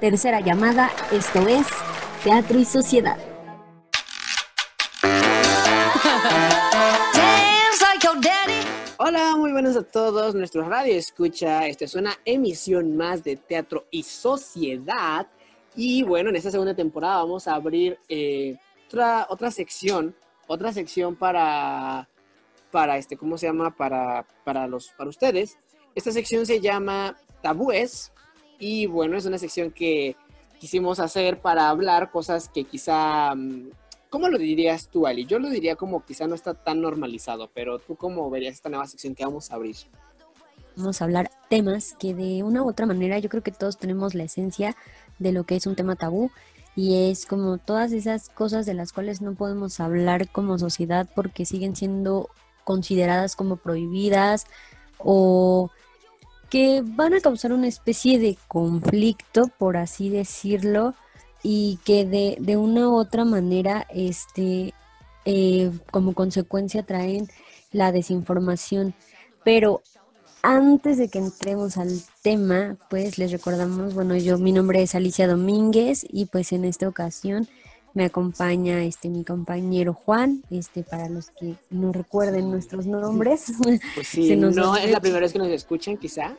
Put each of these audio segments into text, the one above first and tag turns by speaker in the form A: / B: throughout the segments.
A: tercera llamada, esto es Teatro y Sociedad.
B: Hola, muy buenos a todos. Nuestro radio escucha. Esta es una emisión más de Teatro y Sociedad. Y bueno, en esta segunda temporada vamos a abrir eh, otra, otra sección, otra sección para, para este, ¿cómo se llama? Para, para, los, para ustedes. Esta sección se llama Tabúes. Y bueno, es una sección que quisimos hacer para hablar cosas que quizá mm, ¿Cómo lo dirías tú, Ali? Yo lo diría como quizá no está tan normalizado, pero tú cómo verías esta nueva sección que vamos a abrir.
A: Vamos a hablar temas que de una u otra manera yo creo que todos tenemos la esencia de lo que es un tema tabú y es como todas esas cosas de las cuales no podemos hablar como sociedad porque siguen siendo consideradas como prohibidas o que van a causar una especie de conflicto, por así decirlo, y que de, de una u otra manera, este, eh, como consecuencia traen la desinformación. Pero antes de que entremos al tema, pues les recordamos, bueno, yo mi nombre es Alicia Domínguez y pues en esta ocasión me acompaña este mi compañero Juan, este para los que no recuerden nuestros nombres.
B: Pues sí, no es la primera vez que nos escuchan, quizá.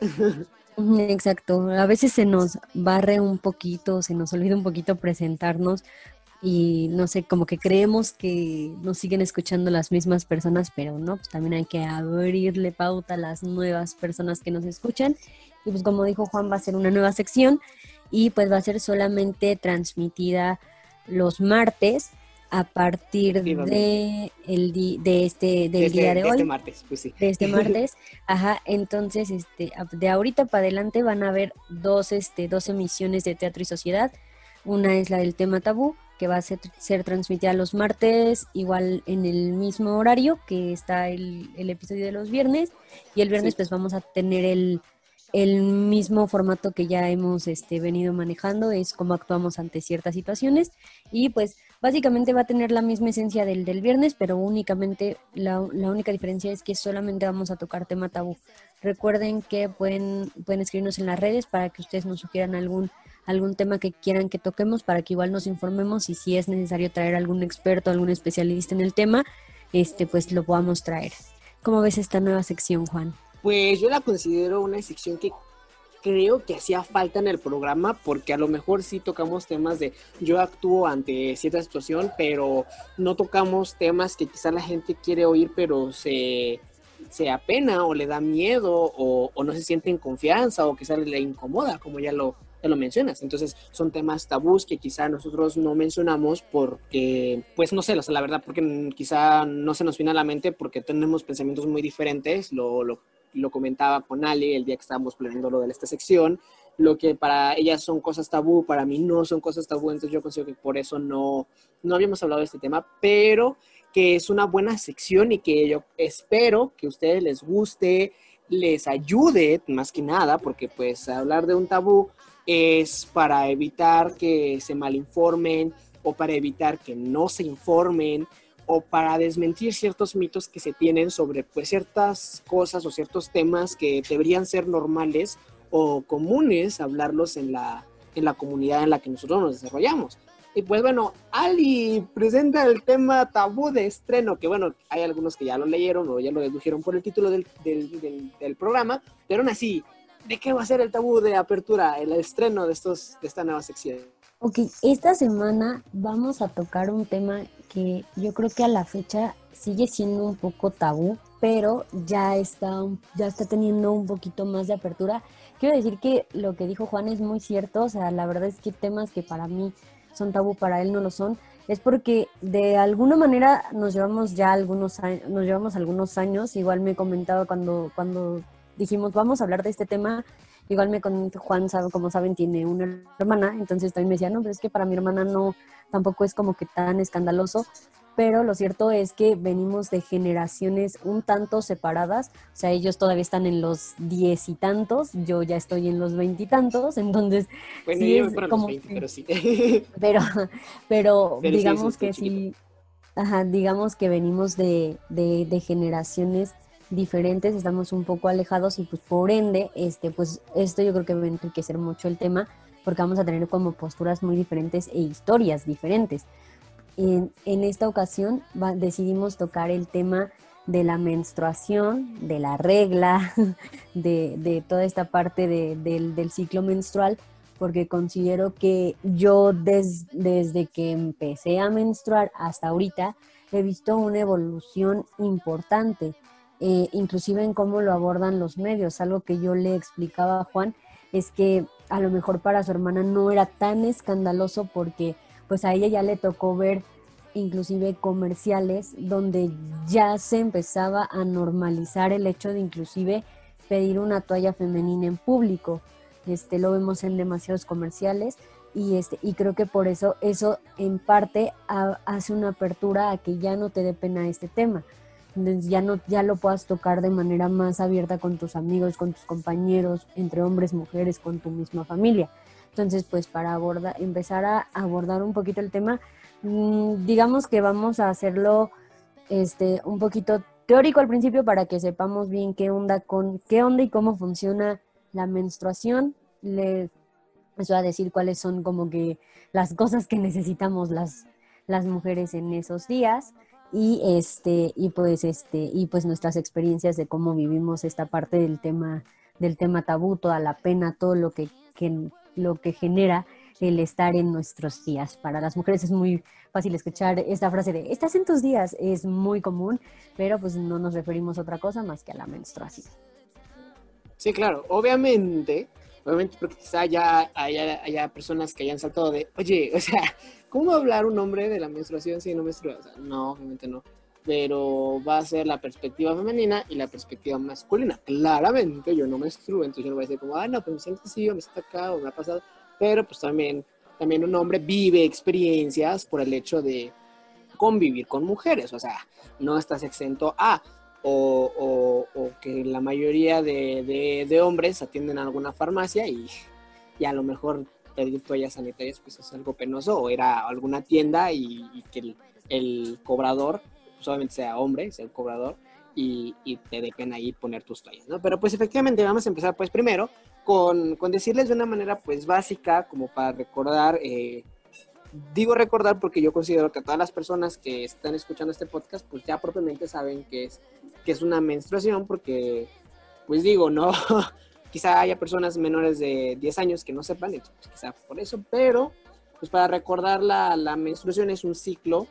A: Exacto, a veces se nos barre un poquito, se nos olvida un poquito presentarnos y no sé, como que creemos que nos siguen escuchando las mismas personas, pero no, pues también hay que abrirle pauta a las nuevas personas que nos escuchan. Y pues como dijo Juan, va a ser una nueva sección y pues va a ser solamente transmitida los martes a partir de el de este del día de,
B: de este martes, pues sí.
A: De este martes, ajá, entonces este de ahorita para adelante van a haber dos este dos emisiones de Teatro y Sociedad. Una es la del tema tabú, que va a ser, ser transmitida los martes, igual en el mismo horario que está el, el episodio de los viernes, y el viernes pues vamos a tener el, el mismo formato que ya hemos este, venido manejando, es cómo actuamos ante ciertas situaciones, y pues Básicamente va a tener la misma esencia del del viernes, pero únicamente la, única diferencia es que solamente vamos a tocar tema tabú. Recuerden que pueden, pueden escribirnos en las redes para que ustedes nos sugieran algún, algún tema que quieran que toquemos para que igual nos informemos y si es necesario traer algún experto, algún especialista en el tema, este pues lo podamos traer. ¿Cómo ves esta nueva sección, Juan?
B: Pues yo la considero una sección que creo que hacía falta en el programa porque a lo mejor sí tocamos temas de yo actúo ante cierta situación, pero no tocamos temas que quizá la gente quiere oír, pero se, se apena o le da miedo o, no se siente en confianza o quizá le incomoda, como ya lo, ya lo mencionas. Entonces son temas tabús que quizá nosotros no mencionamos porque, pues no sé, la verdad, porque quizá no se nos viene a la mente porque tenemos pensamientos muy diferentes, lo, lo lo comentaba con Ale el día que estábamos planeando lo de esta sección, lo que para ellas son cosas tabú, para mí no son cosas tabú, entonces yo considero que por eso no, no habíamos hablado de este tema, pero que es una buena sección y que yo espero que a ustedes les guste, les ayude más que nada, porque pues hablar de un tabú es para evitar que se malinformen o para evitar que no se informen o para desmentir ciertos mitos que se tienen sobre pues, ciertas cosas o ciertos temas que deberían ser normales o comunes hablarlos en la, en la comunidad en la que nosotros nos desarrollamos. Y pues bueno, Ali presenta el tema tabú de estreno, que bueno, hay algunos que ya lo leyeron o ya lo dedujeron por el título del, del, programa, pero aún así, ¿de qué va a ser el tabú de apertura, el estreno de, estos, de esta nueva sección?
A: Ok, esta semana vamos a tocar un tema que yo creo que a la fecha sigue siendo un poco tabú, pero ya está, ya está teniendo un poquito más de apertura. Quiero decir que lo que dijo Juan es muy cierto, o sea, la verdad es que temas que para mí son tabú, para él no lo son, es porque de alguna manera nos llevamos ya algunos años, nos llevamos algunos años, igual me comentaba cuando, cuando dijimos vamos a hablar de este tema, Igual me con Juan, sabe, como saben, tiene una hermana, entonces también me decía, no, pero es que para mi hermana no, tampoco es como que tan escandaloso, pero lo cierto es que venimos de generaciones un tanto separadas, o sea, ellos todavía están en los diez y tantos, yo ya estoy en los veintitantos, entonces...
B: Bueno, sí yo para como los 20, pero sí.
A: Pero, pero, digamos que sí, ajá, digamos que venimos de, de, de generaciones diferentes, estamos un poco alejados y pues por ende, este, pues esto yo creo que va a enriquecer mucho el tema porque vamos a tener como posturas muy diferentes e historias diferentes. En, en esta ocasión decidimos tocar el tema de la menstruación, de la regla, de, toda esta parte del, ciclo menstrual, porque considero que yo desde que empecé a menstruar hasta ahorita he visto una evolución importante, eh, inclusive en cómo lo abordan los medios. Algo que yo le explicaba a Juan es que a lo mejor para su hermana no era tan escandaloso porque pues a ella ya le tocó ver inclusive comerciales donde ya se empezaba a normalizar el hecho de inclusive pedir una toalla femenina en público. Este lo vemos en demasiados comerciales y este y creo que por eso eso en parte hace una apertura a que ya no te dé pena este tema. Ya no ya lo puedas tocar de manera más abierta con tus amigos, con tus compañeros, entre hombres, mujeres, con tu misma familia. Entonces, pues para abordar, empezar a abordar un poquito el tema, Mm, digamos que vamos a hacerlo este, un poquito teórico al principio para que sepamos bien qué onda con qué onda y cómo funciona la menstruación. Les, voy a decir cuáles son como que las cosas que necesitamos las, las mujeres en esos días y este y pues este y pues nuestras experiencias de cómo vivimos esta parte del tema del tema tabú, toda la pena, todo lo que, que lo que genera el estar en nuestros días. Para las mujeres es muy fácil escuchar esta frase de estás en tus días, es muy común, pero pues no nos referimos a otra cosa más que a la menstruación.
B: Sí, claro, obviamente, obviamente porque quizá ya haya, personas que hayan saltado de, oye, o sea, ¿cómo hablar un hombre de la menstruación si no menstrua? O no, obviamente no pero va a ser la perspectiva femenina y la perspectiva masculina. Claramente yo no menstruo, entonces yo no voy a decir como, ah, no, pues me siento así, o me siento acá, o me ha pasado pero pues también, también un hombre vive experiencias por el hecho de convivir con mujeres, o sea, no estás exento a, o, que la mayoría de, hombres atienden a alguna farmacia y, a lo mejor pedir toallas sanitarias pues es algo penoso, o era alguna tienda y, que el, cobrador solamente sea hombre, sea el cobrador, y, y, te dé pena ahí poner tus toallas, ¿no? Pero pues efectivamente vamos a empezar pues primero con, con decirles de una manera pues básica, como para recordar, eh, digo recordar porque yo considero que todas las personas que están escuchando este podcast pues ya propiamente saben que es, que es una menstruación porque pues digo, no, quizá haya personas menores de 10 años que no sepan, pues, quizá por eso, pero pues para recordar la, menstruación es un ciclo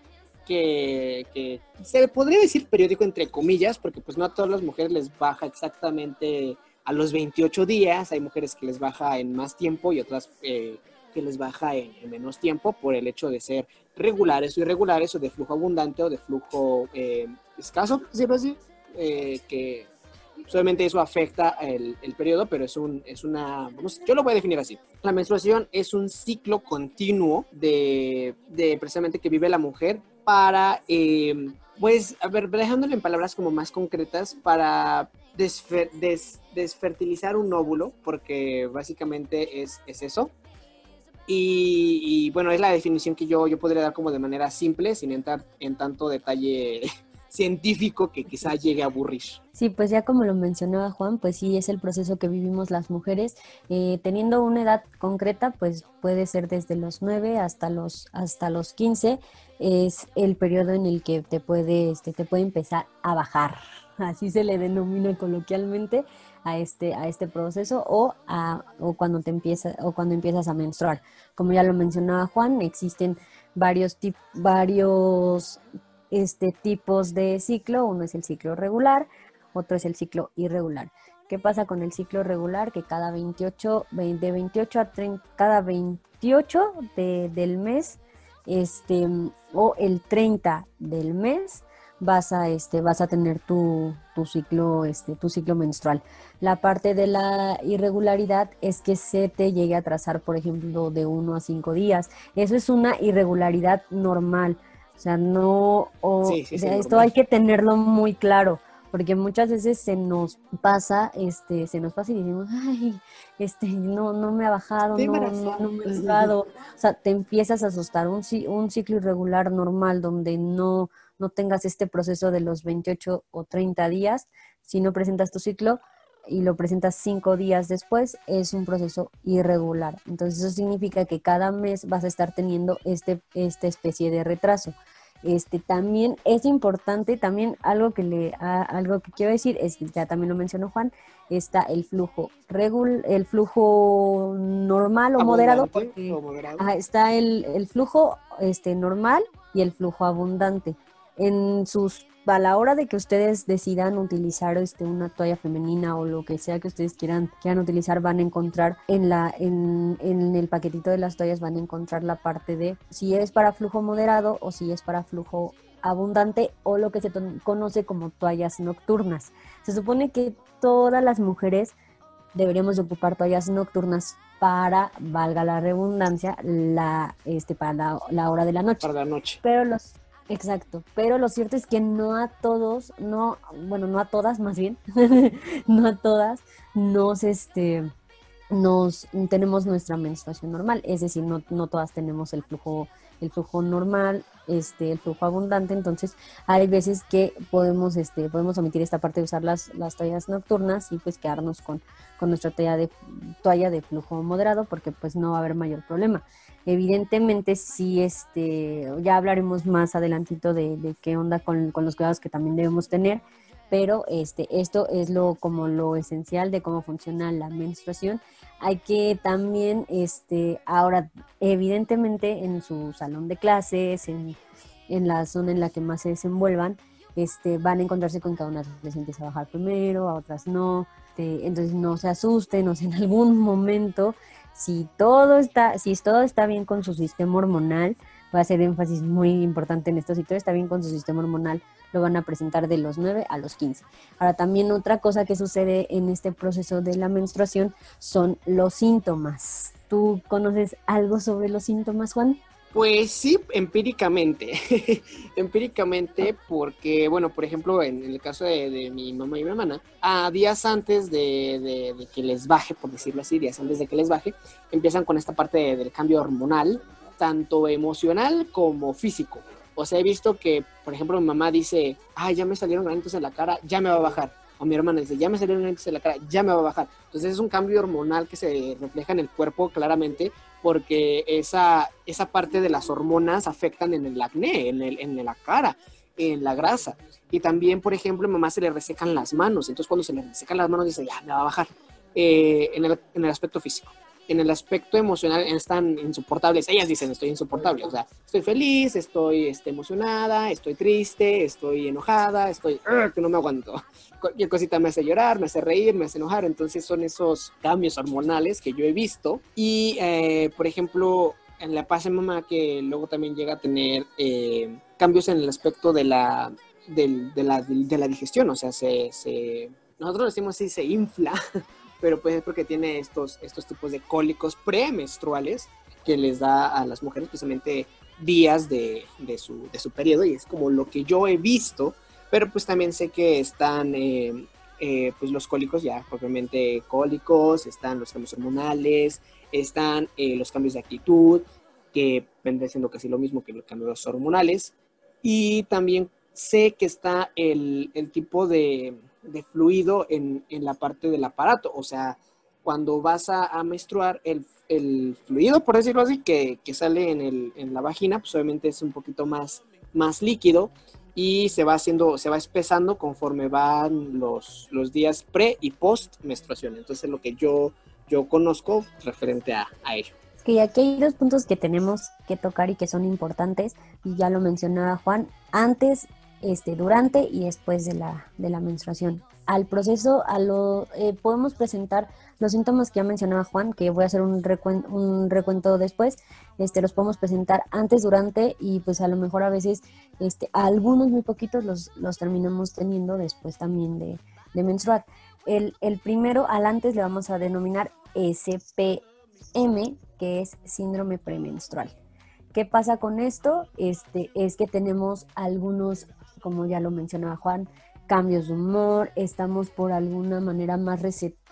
B: que, se podría decir periódico entre comillas, porque pues no a todas las mujeres les baja exactamente a los 28 días. Hay mujeres que les baja en más tiempo y otras eh, que les baja en, menos tiempo por el hecho de ser regulares o irregulares o de flujo abundante o de flujo eh, escaso, decirlo así, eh, que solamente eso afecta el, el, periodo, pero es, un, es una, vamos, yo lo voy a definir así. La menstruación es un ciclo continuo de, de precisamente que vive la mujer para, pues, a ver, dejándole en palabras como más concretas, para desfertilizar un óvulo, porque básicamente es, eso. Y, bueno, es la definición que yo, yo podría dar como de manera simple, sin entrar en tanto detalle científico que quizá llegue a aburrir.
A: Sí, pues ya como lo mencionaba Juan, pues sí es el proceso que vivimos las mujeres. Eh, teniendo una edad concreta, pues puede ser desde los 9 hasta los, hasta los 15, es el periodo en el que te puede, este, te puede empezar a bajar así se le denomina coloquialmente a este, a este proceso o, a, o, cuando te empieza, o cuando empiezas a menstruar. Como ya lo mencionaba Juan, existen varios, varios este, tipos de ciclo. Uno es el ciclo regular, otro es el ciclo irregular. ¿Qué pasa con el ciclo regular? Que cada 28, de 28 a 30, cada 28 del mes, este, o el 30 del mes, vas a, este, vas a tener tu, tu, ciclo, este, tu ciclo menstrual. La parte de la irregularidad es que se te llegue a trazar, por ejemplo, de uno a cinco días. Eso es una irregularidad normal. O sea, no, o, esto hay que tenerlo muy claro porque muchas veces se nos pasa, este, se nos pasa y decimos, ay, este, no, no me ha bajado, no, no, me ha bajado. O sea, te empiezas a asustar. Un, un ciclo irregular normal donde no, no tengas este proceso de los 28 o 30 días, si no presentas tu ciclo, y lo presentas cinco días después, es un proceso irregular. Entonces eso significa que cada mes vas a estar teniendo este, esta especie de retraso. Este, también es importante, también algo que le algo que quiero decir es que ya también lo mencionó Juan, está el flujo regul, el flujo normal o moderado, porque, está el, el, flujo este normal y el flujo abundante. En sus a la hora de que ustedes decidan utilizar este, una toalla femenina o lo que sea que ustedes quieran, quieran utilizar, van a encontrar en, la, en, en el paquetito de las toallas, van a encontrar la parte de si es para flujo moderado o si es para flujo abundante o lo que se conoce como toallas nocturnas. Se supone que todas las mujeres deberíamos ocupar toallas nocturnas para, valga la redundancia, la, este, para la, la hora de la noche.
B: Para la noche.
A: Pero los Exacto, pero lo cierto es que no a todos, no, bueno, no a todas más bien, no a todas nos, este, nos, tenemos nuestra menstruación normal, es decir, no, no todas tenemos el flujo, el flujo normal, este, el flujo abundante, entonces hay veces que podemos, este, podemos omitir esta parte de usar las, las toallas nocturnas y pues quedarnos con, con nuestra toalla de, toalla de flujo moderado porque pues no va a haber mayor problema. Evidentemente sí, este, ya hablaremos más adelantito de, qué onda con, los cuidados que también debemos tener, pero este, esto es lo, como lo esencial de cómo funciona la menstruación. Hay que también, este, ahora, evidentemente en su salón de clases, en, la zona en la que más se desenvuelvan, este, van a encontrarse con cada una les empieza a bajar primero, a otras no. Entonces no se asusten, o sea, en algún momento si todo está, si todo está bien con su sistema hormonal, va a ser énfasis muy importante en esto, si todo está bien con su sistema hormonal, lo van a presentar de los 9 a los 15. Ahora también otra cosa que sucede en este proceso de la menstruación son los síntomas. ¿Tú conoces algo sobre los síntomas, Juan?
B: Pues sí, empíricamente. empíricamente, porque, bueno, por ejemplo, en, el caso de, mi mamá y mi hermana, a días antes de, que les baje, por decirlo así, días antes de que les baje, empiezan con esta parte del cambio hormonal, tanto emocional como físico. O sea, he visto que, por ejemplo, mi mamá dice, ay, ya me salieron granitos en la cara, ya me va a bajar. O mi hermana dice, ya me salieron granitos en la cara, ya me va a bajar. Entonces es un cambio hormonal que se refleja en el cuerpo claramente porque esa, esa parte de las hormonas afectan en el acné, en, el, en la cara, en la grasa. Y también, por ejemplo, a mamá se le resecan las manos. Entonces, cuando se le resecan las manos, dice, ya, me va a bajar. Eh, en, el, en el aspecto físico en el aspecto emocional están insoportables. Ellas dicen, estoy insoportable. O sea, estoy feliz, estoy este, emocionada, estoy triste, estoy enojada, estoy que no me aguanto. Cualquier cosita me hace llorar, me hace reír, me hace enojar. Entonces son esos cambios hormonales que yo he visto. Y, eh, por ejemplo, en la paz mamá que luego también llega a tener eh, cambios en el aspecto de la, de, la, de la digestión. O sea, se, se nosotros decimos así, se infla pero pues es porque tiene estos, estos tipos de cólicos premenstruales que les da a las mujeres precisamente días de, de, su, de su periodo y es como lo que yo he visto, pero pues también sé que están eh, eh, pues los cólicos ya propiamente cólicos, están los cambios hormonales, están eh, los cambios de actitud, que vendría siendo casi lo mismo que los cambios hormonales, y también sé que está el, el tipo de, de fluido en, la parte del aparato. O sea, cuando vas a, menstruar, el, fluido, por decirlo así, que, sale en, la vagina, pues obviamente es un poquito más, más líquido y se va haciendo, se va espesando conforme van los, los días pre y post menstruación. Entonces, lo que yo, yo conozco referente a, a ello.
A: Que aquí hay dos puntos que tenemos que tocar y que son importantes, y ya lo mencionaba Juan. Antes este, durante y después de la, de la menstruación. Al proceso, a lo, eh, podemos presentar los síntomas que ya mencionaba Juan, que voy a hacer un recuento, un recuento después, este, los podemos presentar antes, durante y pues a lo mejor a veces, este, algunos muy poquitos los, los terminamos teniendo después también de, de menstruar. El, el, primero, al antes le vamos a denominar SPM, que es síndrome premenstrual. ¿Qué pasa con esto? Este, es que tenemos algunos como ya lo mencionaba Juan, cambios de humor, estamos por alguna manera más,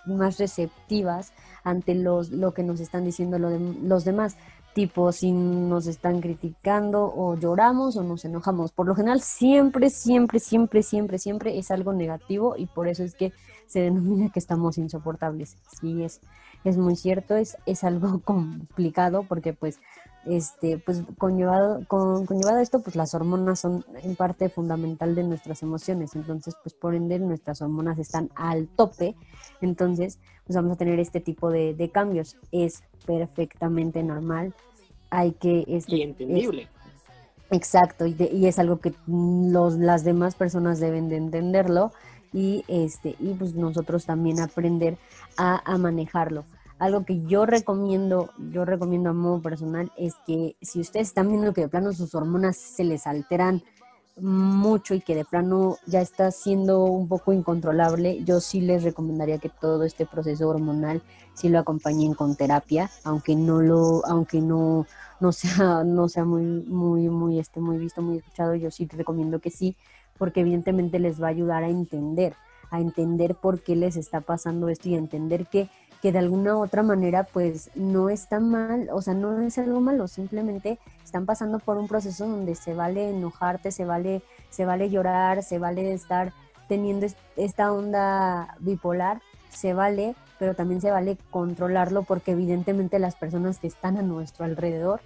A: más receptivas ante los, lo que nos están diciendo los demás, tipo si nos están criticando o lloramos o nos enojamos. Por lo general siempre, siempre, siempre, siempre, siempre es algo negativo y por eso es que se denomina que estamos insoportables. Sí, es, es muy cierto, es, es algo complicado porque pues este, pues conllevado, con, conllevado esto, pues las hormonas son en parte fundamental de nuestras emociones, entonces pues por ende nuestras hormonas están al tope, entonces pues vamos a tener este tipo de, cambios, es perfectamente normal, hay que... Este,
B: y entendible.
A: exacto, y, y, es algo que los, las demás personas deben de entenderlo y, este, y pues nosotros también aprender a, a manejarlo algo que yo recomiendo, yo recomiendo a modo personal, es que si ustedes están viendo que de plano sus hormonas se les alteran mucho y que de plano ya está siendo un poco incontrolable, yo sí les recomendaría que todo este proceso hormonal sí lo acompañen con terapia, aunque no lo, aunque no, no sea, no sea muy, muy, muy, este, muy visto, muy escuchado, yo sí recomiendo que sí, porque evidentemente les va a ayudar a entender, a entender por qué les está pasando esto y a entender que que de alguna u otra manera pues no está mal, o sea, no es algo malo, simplemente están pasando por un proceso donde se vale enojarte, se vale, se vale llorar, se vale estar teniendo esta onda bipolar, se vale, pero también se vale controlarlo porque evidentemente las personas que están a nuestro alrededor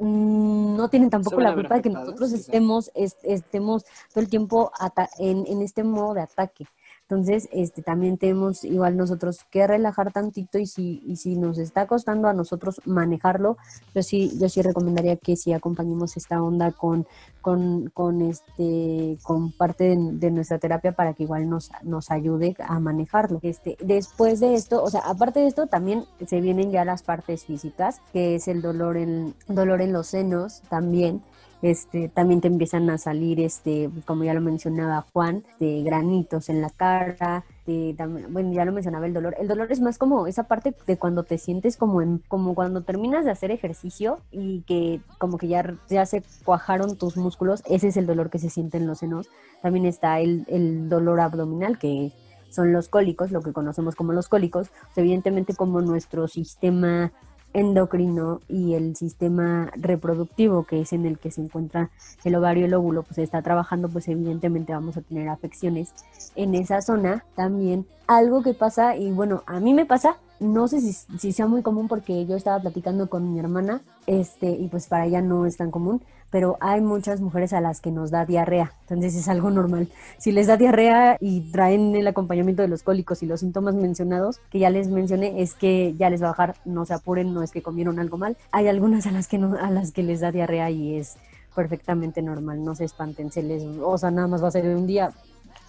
A: mm, no tienen tampoco la culpa de que nosotros estemos, estemos todo el tiempo en, en este modo de ataque. Entonces, este, también tenemos igual nosotros que relajar tantito y si, y si nos está costando a nosotros manejarlo, yo sí, yo sí recomendaría que si acompañemos esta onda con, con, con, este, con parte de, nuestra terapia para que igual nos, nos ayude a manejarlo. Este, después de esto, o sea, aparte de esto, también se vienen ya las partes físicas, que es el dolor en, dolor en los senos también este, también te empiezan a salir, este, como ya lo mencionaba Juan, de granitos en la cara, de, bueno, ya lo mencionaba el dolor. El dolor es más como esa parte de cuando te sientes como en, como cuando terminas de hacer ejercicio y que como que ya, ya se cuajaron tus músculos, ese es el dolor que se siente en los senos. También está el, el dolor abdominal, que son los cólicos, lo que conocemos como los cólicos. evidentemente como nuestro sistema endocrino y el sistema reproductivo, que es en el que se encuentra el ovario y el óvulo, pues está trabajando, pues evidentemente vamos a tener afecciones en esa zona. También algo que pasa, y bueno, a mí me pasa, no sé si, si sea muy común porque yo estaba platicando con mi hermana, este, y pues para ella no es tan común, pero hay muchas mujeres a las que nos da diarrea, entonces es algo normal. Si les da diarrea y traen el acompañamiento de los cólicos y los síntomas mencionados, que ya les mencioné, es que ya les va a bajar, no se apuren, no es que comieron algo mal. Hay algunas a las que, no, a las que les da diarrea y es perfectamente normal, no se espanten, se les, o sea, nada más va a ser un día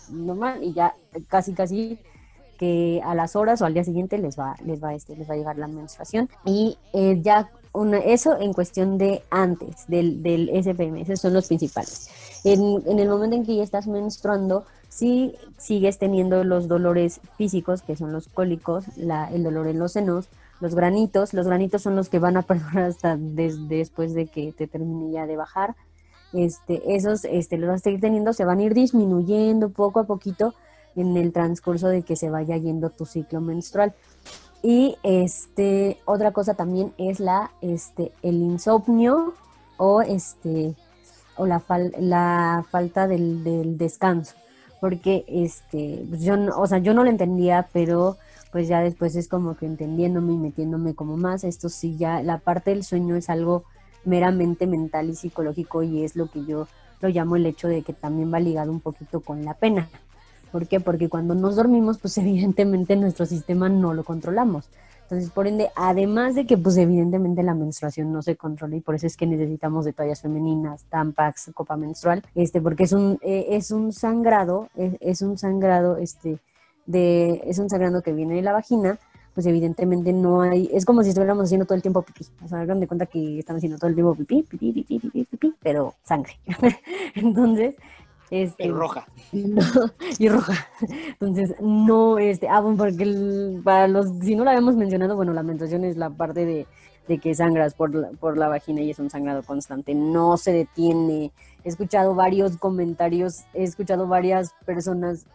A: normal y ya casi casi que a las horas o al día siguiente les va, les va, este, les va a llegar la menstruación y eh, ya eso en cuestión de antes del, del SPM, esos son los principales. En, en, el momento en que ya estás menstruando, si sigues teniendo los dolores físicos, que son los cólicos, la, el dolor en los senos, los granitos, los granitos son los que van a perdurar hasta después de que te termine ya de bajar. Este, esos este, los vas a seguir teniendo, se van a ir disminuyendo poco a poquito en el transcurso de que se vaya yendo tu ciclo menstrual. Y este, otra cosa también es la, este, el insomnio o este, o la, la falta del, descanso. Porque este, pues yo no, o sea, yo no lo entendía, pero pues ya después es como que entendiéndome y metiéndome como más. Esto sí ya, la parte del sueño es algo meramente mental y psicológico y es lo que yo lo llamo el hecho de que también va ligado un poquito con la pena. ¿Por qué? Porque cuando nos dormimos, pues evidentemente nuestro sistema no lo controlamos. Entonces, por ende, además de que, pues evidentemente la menstruación no se controla y por eso es que necesitamos de toallas femeninas, tampax, copa menstrual, este, porque es un, eh, es un sangrado, es, un sangrado, este, de, es un sangrado que viene de la vagina, pues evidentemente no hay, es como si estuviéramos haciendo todo el tiempo pipí, o sea, hagan de cuenta que están haciendo todo el tiempo pipí, pipí, pipí, pipí, pipí, pero sangre. Entonces, este,
B: y roja.
A: y roja. Entonces, no, este, ah, bueno, porque para los, si no lo habíamos mencionado, bueno, la menstruación es la parte de, que sangras por la, por la vagina y es un sangrado constante, no se detiene. He escuchado varios comentarios, he escuchado varias personas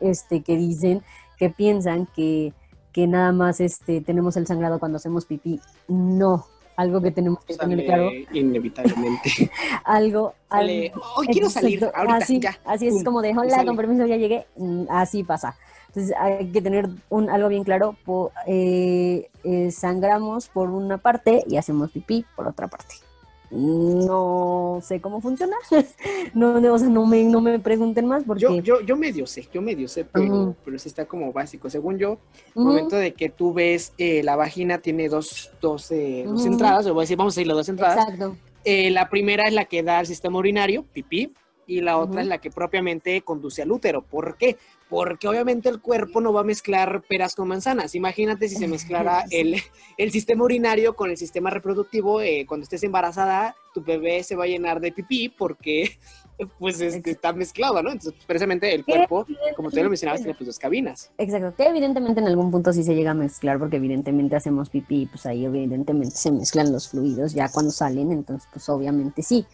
A: este, que dicen, que piensan que, que nada más este, tenemos el sangrado cuando hacemos pipí. No, algo que tenemos que tener claro.
B: Inevitablemente.
A: algo.
B: Hoy quiero salir. Ahorita,
A: así, así es como de, hola, con permiso, ya llegué. Mm, así pasa. Entonces hay que tener un, algo bien claro, eh, eh, sangramos por una parte y hacemos pipí por otra parte. No sé cómo funciona, no, o sea, no me, no me pregunten más porque...
B: Yo, yo, yo medio sé, yo medio sé, pero, pero sí está como básico. Según yo, el momento de que tú ves eh, la vagina tiene dos, dos, dos entradas, o voy a decir, vamos a decir las dos entradas. Exacto. la primera es la que da al sistema urinario, pipí, y la otra es la que propiamente conduce al útero. ¿Por qué? Porque obviamente el cuerpo no va a mezclar peras con manzanas. Imagínate si se mezclara el, el sistema urinario con el sistema reproductivo. Eh, cuando estés embarazada, tu bebé se va a llenar de pipí porque pues está mezclado, ¿no? Entonces, precisamente el cuerpo, como tú lo mencionabas, tiene pues dos cabinas.
A: Exacto, que evidentemente en algún punto sí se llega a mezclar porque evidentemente hacemos pipí, pues ahí evidentemente se mezclan los fluidos ya cuando salen, entonces pues obviamente sí.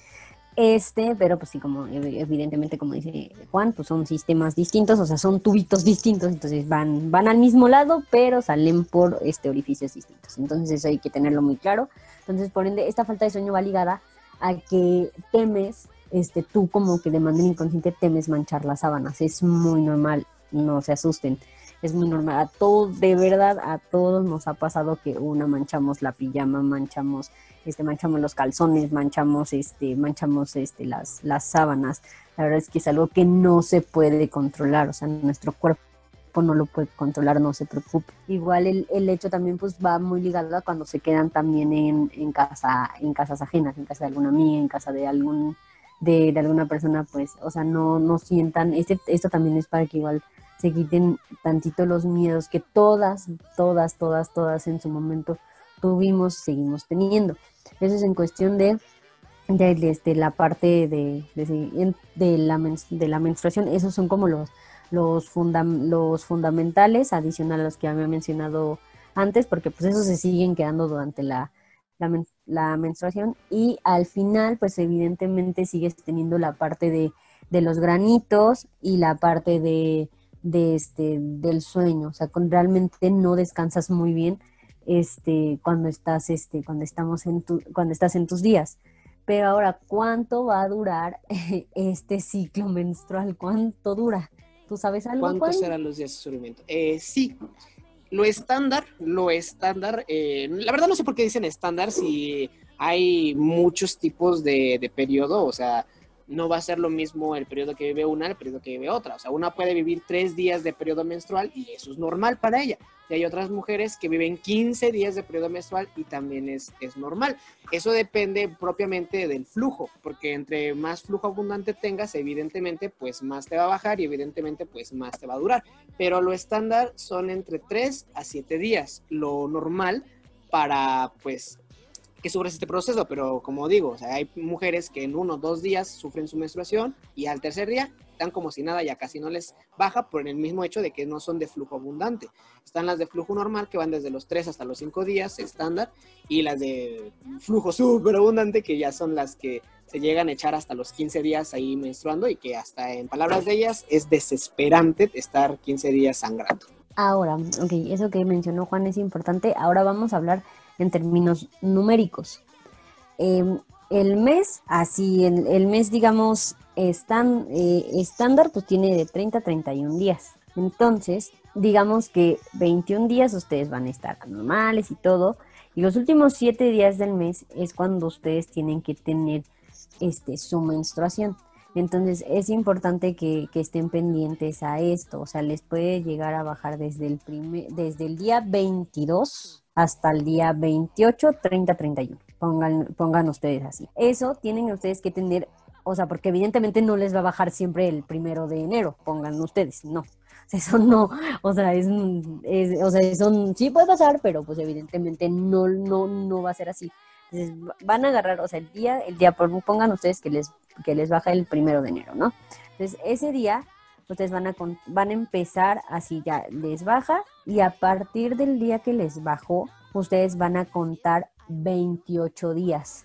A: Este, pero pues sí, como evidentemente, como dice Juan, pues son sistemas distintos, o sea, son tubitos distintos, entonces van, van al mismo lado, pero salen por este orificios distintos. Entonces eso hay que tenerlo muy claro. Entonces, por ende, esta falta de sueño va ligada a que temes, este, tú como que de manera inconsciente temes manchar las sábanas. Es muy normal, no se asusten. Es muy normal. A todos, de verdad, a todos nos ha pasado que una manchamos la pijama, manchamos este, manchamos los calzones, manchamos, este, manchamos este, las, las sábanas. La verdad es que es algo que no se puede controlar, o sea, nuestro cuerpo no lo puede controlar, no se preocupe. Igual el, el hecho también pues va muy ligado a cuando se quedan también en, en, casa, en casas ajenas, en casa de alguna amiga, en casa de algún, de, de alguna persona, pues, o sea, no, no sientan, este, esto también es para que igual se quiten tantito los miedos que todas, todas, todas, todas en su momento tuvimos, seguimos teniendo. Eso es en cuestión de, de, este, la parte de, de, la, de la menstruación. Esos son como los, los, los fundamentales, adicional a los que había mencionado antes, porque pues esos se siguen quedando durante la, la, menstruación. Y al final, pues evidentemente sigues teniendo la parte de, de los granitos y la parte de, de este, del sueño. O sea, con, realmente no descansas muy bien este, cuando estás, este, cuando estamos en tu, cuando estás en tus días. Pero ahora, ¿cuánto va a durar este ciclo menstrual? ¿Cuánto dura? ¿Tú sabes algo?
B: ¿Cuántos serán los días de sufrimiento? Eh, sí, lo estándar, lo estándar, eh, la verdad no sé por qué dicen estándar si hay muchos tipos de, de periodo, o sea, no va a ser lo mismo el periodo que vive una, el periodo que vive otra. O sea, una puede vivir tres días de periodo menstrual y eso es normal para ella. Y hay otras mujeres que viven 15 días de periodo menstrual y también es, es normal. Eso depende propiamente del flujo, porque entre más flujo abundante tengas, evidentemente, pues más te va a bajar y evidentemente, pues más te va a durar. Pero lo estándar son entre 3 a 7 días. Lo normal para, pues, que sufres este proceso, pero como digo, hay mujeres que en uno o dos días sufren su menstruación y al tercer día están como si nada, ya casi no les baja por el mismo hecho de que no son de flujo abundante. Están las de flujo normal que van desde los tres hasta los cinco días estándar y las de flujo súper abundante que ya son las que se llegan a echar hasta los 15 días ahí menstruando y que hasta en palabras de ellas es desesperante estar 15 días sangrando.
A: Ahora, ok, eso que mencionó Juan es importante. Ahora vamos a hablar en términos numéricos. Em, el mes, así, el, el mes, digamos, están, eh, estándar, pues tiene de 30 a 31 días. Entonces, digamos que 21 días ustedes van a estar normales y todo, y los últimos 7 días del mes es cuando ustedes tienen que tener este, su menstruación. Entonces es importante que, que, estén pendientes a esto, o sea, les puede llegar a bajar desde el, primer, desde el día 22 hasta el día 28, 30, 31. Pongan, pongan ustedes así. Eso tienen ustedes que tener, o sea, porque evidentemente no les va a bajar siempre el primero de enero, pongan ustedes, no. Eso no, o sea, es, o sea, eso sí puede pasar, pero pues evidentemente no, no, no va a ser así. Entonces van a agarrar, o sea, el día, el día, pongan ustedes que les, que les baja el primero de enero, ¿no? Entonces ese día ustedes van a, van a empezar así ya, les baja y a partir del día que les bajó, ustedes van a contar 28 días.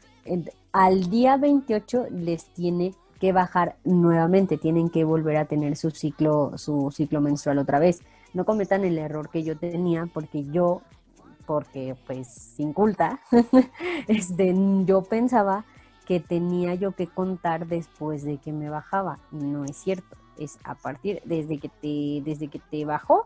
A: Al día 28 les tiene que bajar nuevamente, tienen que volver a tener su ciclo, su ciclo menstrual otra vez. No cometan el error que yo tenía, porque yo, porque pues sin culta, este, yo pensaba que tenía yo que contar después de que me bajaba, no es cierto es a partir desde que te desde que te bajó,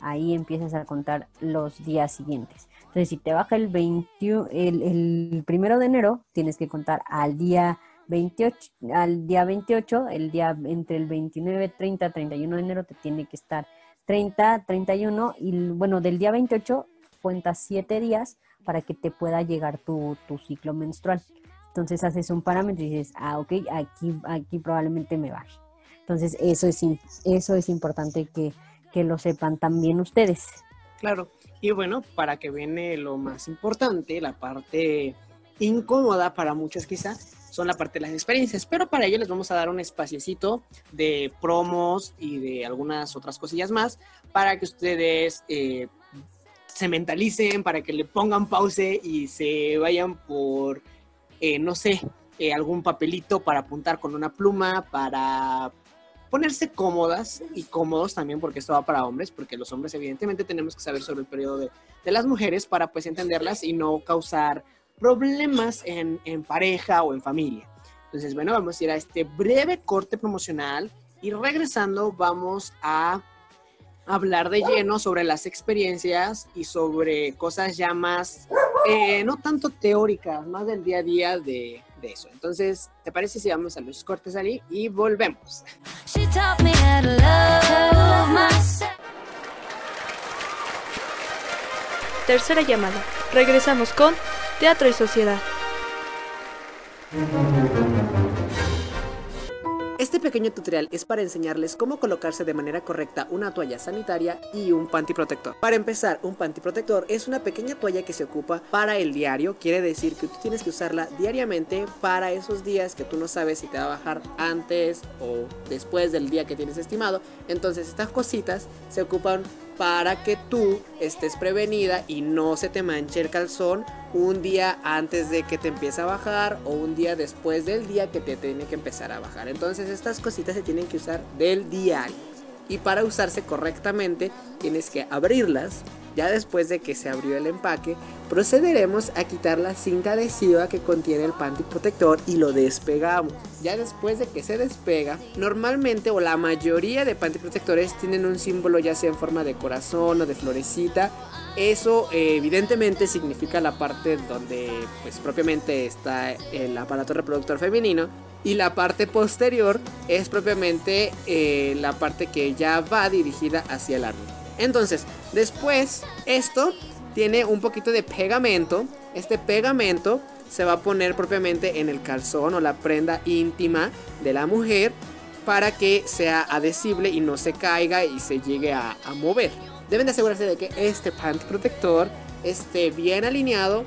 A: ahí empiezas a contar los días siguientes. Entonces, si te baja el 21 el, el primero de enero, tienes que contar al día 28, al día 28, el día entre el 29, 30, 31 de enero te tiene que estar 30, 31 y bueno, del día 28 cuentas 7 días para que te pueda llegar tu, ciclo menstrual. Entonces haces un parámetro y dices, ah, ok, aquí probablemente me baje. Entonces eso es, eso es importante que, que lo sepan también ustedes.
B: Claro, y bueno, para que viene lo más importante, la parte incómoda para muchos quizás, son la parte de las experiencias, pero para ello les vamos a dar un espaciecito de promos y de algunas otras cosillas más para que ustedes eh, se mentalicen, para que le pongan pause y se vayan por, eh, no sé, eh, algún papelito para apuntar con una pluma, para ponerse cómodas y cómodos también, porque esto va para hombres, porque los hombres evidentemente tenemos que saber sobre el periodo de, de las mujeres para pues entenderlas y no causar problemas en, en pareja o en familia. Entonces, bueno, vamos a ir a este breve corte promocional y regresando vamos a hablar de lleno sobre las experiencias y sobre cosas ya más, eh, no tanto teóricas, más del día a día de, de, eso. Entonces, ¿te parece si vamos a los cortes allí y volvemos?
C: Tercera llamada. Regresamos con Teatro y Sociedad.
B: Este pequeño tutorial es para enseñarles cómo colocarse de manera correcta una toalla sanitaria y un panty protector. Para empezar, un panty protector es una pequeña toalla que se ocupa para el diario, quiere decir que tú tienes que usarla diariamente para esos días que tú no sabes si te va a bajar antes o después del día que tienes estimado. Entonces estas cositas se ocupan para que tú estés prevenida y no se te manche el calzón un día antes de que te empiece a bajar o un día después del día que te tiene que empezar a bajar. Entonces estas cositas se tienen que usar del diario. Y para usarse correctamente tienes que abrirlas, ya después de que se abrió el empaque, procederemos a quitar la cinta adhesiva que contiene el panty protector y lo despegamos. Ya después de que se despega, normalmente o la mayoría de panty protectores tienen un símbolo ya sea en forma de corazón o de florecita. Eso evidentemente significa la parte donde pues propiamente está el aparato reproductor femenino y la parte posterior es propiamente eh, la parte que ya va dirigida hacia el árbol. Entonces, después, esto tiene un poquito de pegamento. Este pegamento se va a poner propiamente en el calzón o la prenda íntima de la mujer para que sea adhesible y no se caiga y se llegue a, mover. Deben de asegurarse de que este panty protector esté bien alineado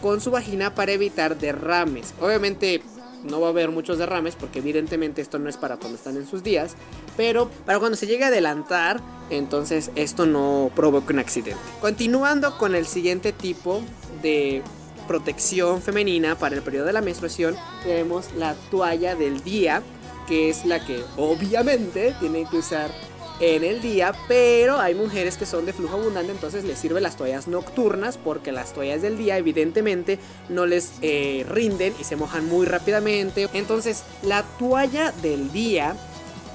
B: con su vagina para evitar derrames. Obviamente no va a haber muchos derrames porque evidentemente esto no es para cuando están en sus días, pero para cuando se llegue a adelantar, entonces esto no provoca un accidente. Continuando con el siguiente tipo de protección femenina para el periodo de la menstruación, tenemos la toalla del día, que es la que obviamente tienen que usar en el día, pero hay mujeres que son de flujo abundante, entonces les sirven las toallas nocturnas porque las toallas del día evidentemente no les eh, rinden y se mojan muy rápidamente. Entonces la toalla del día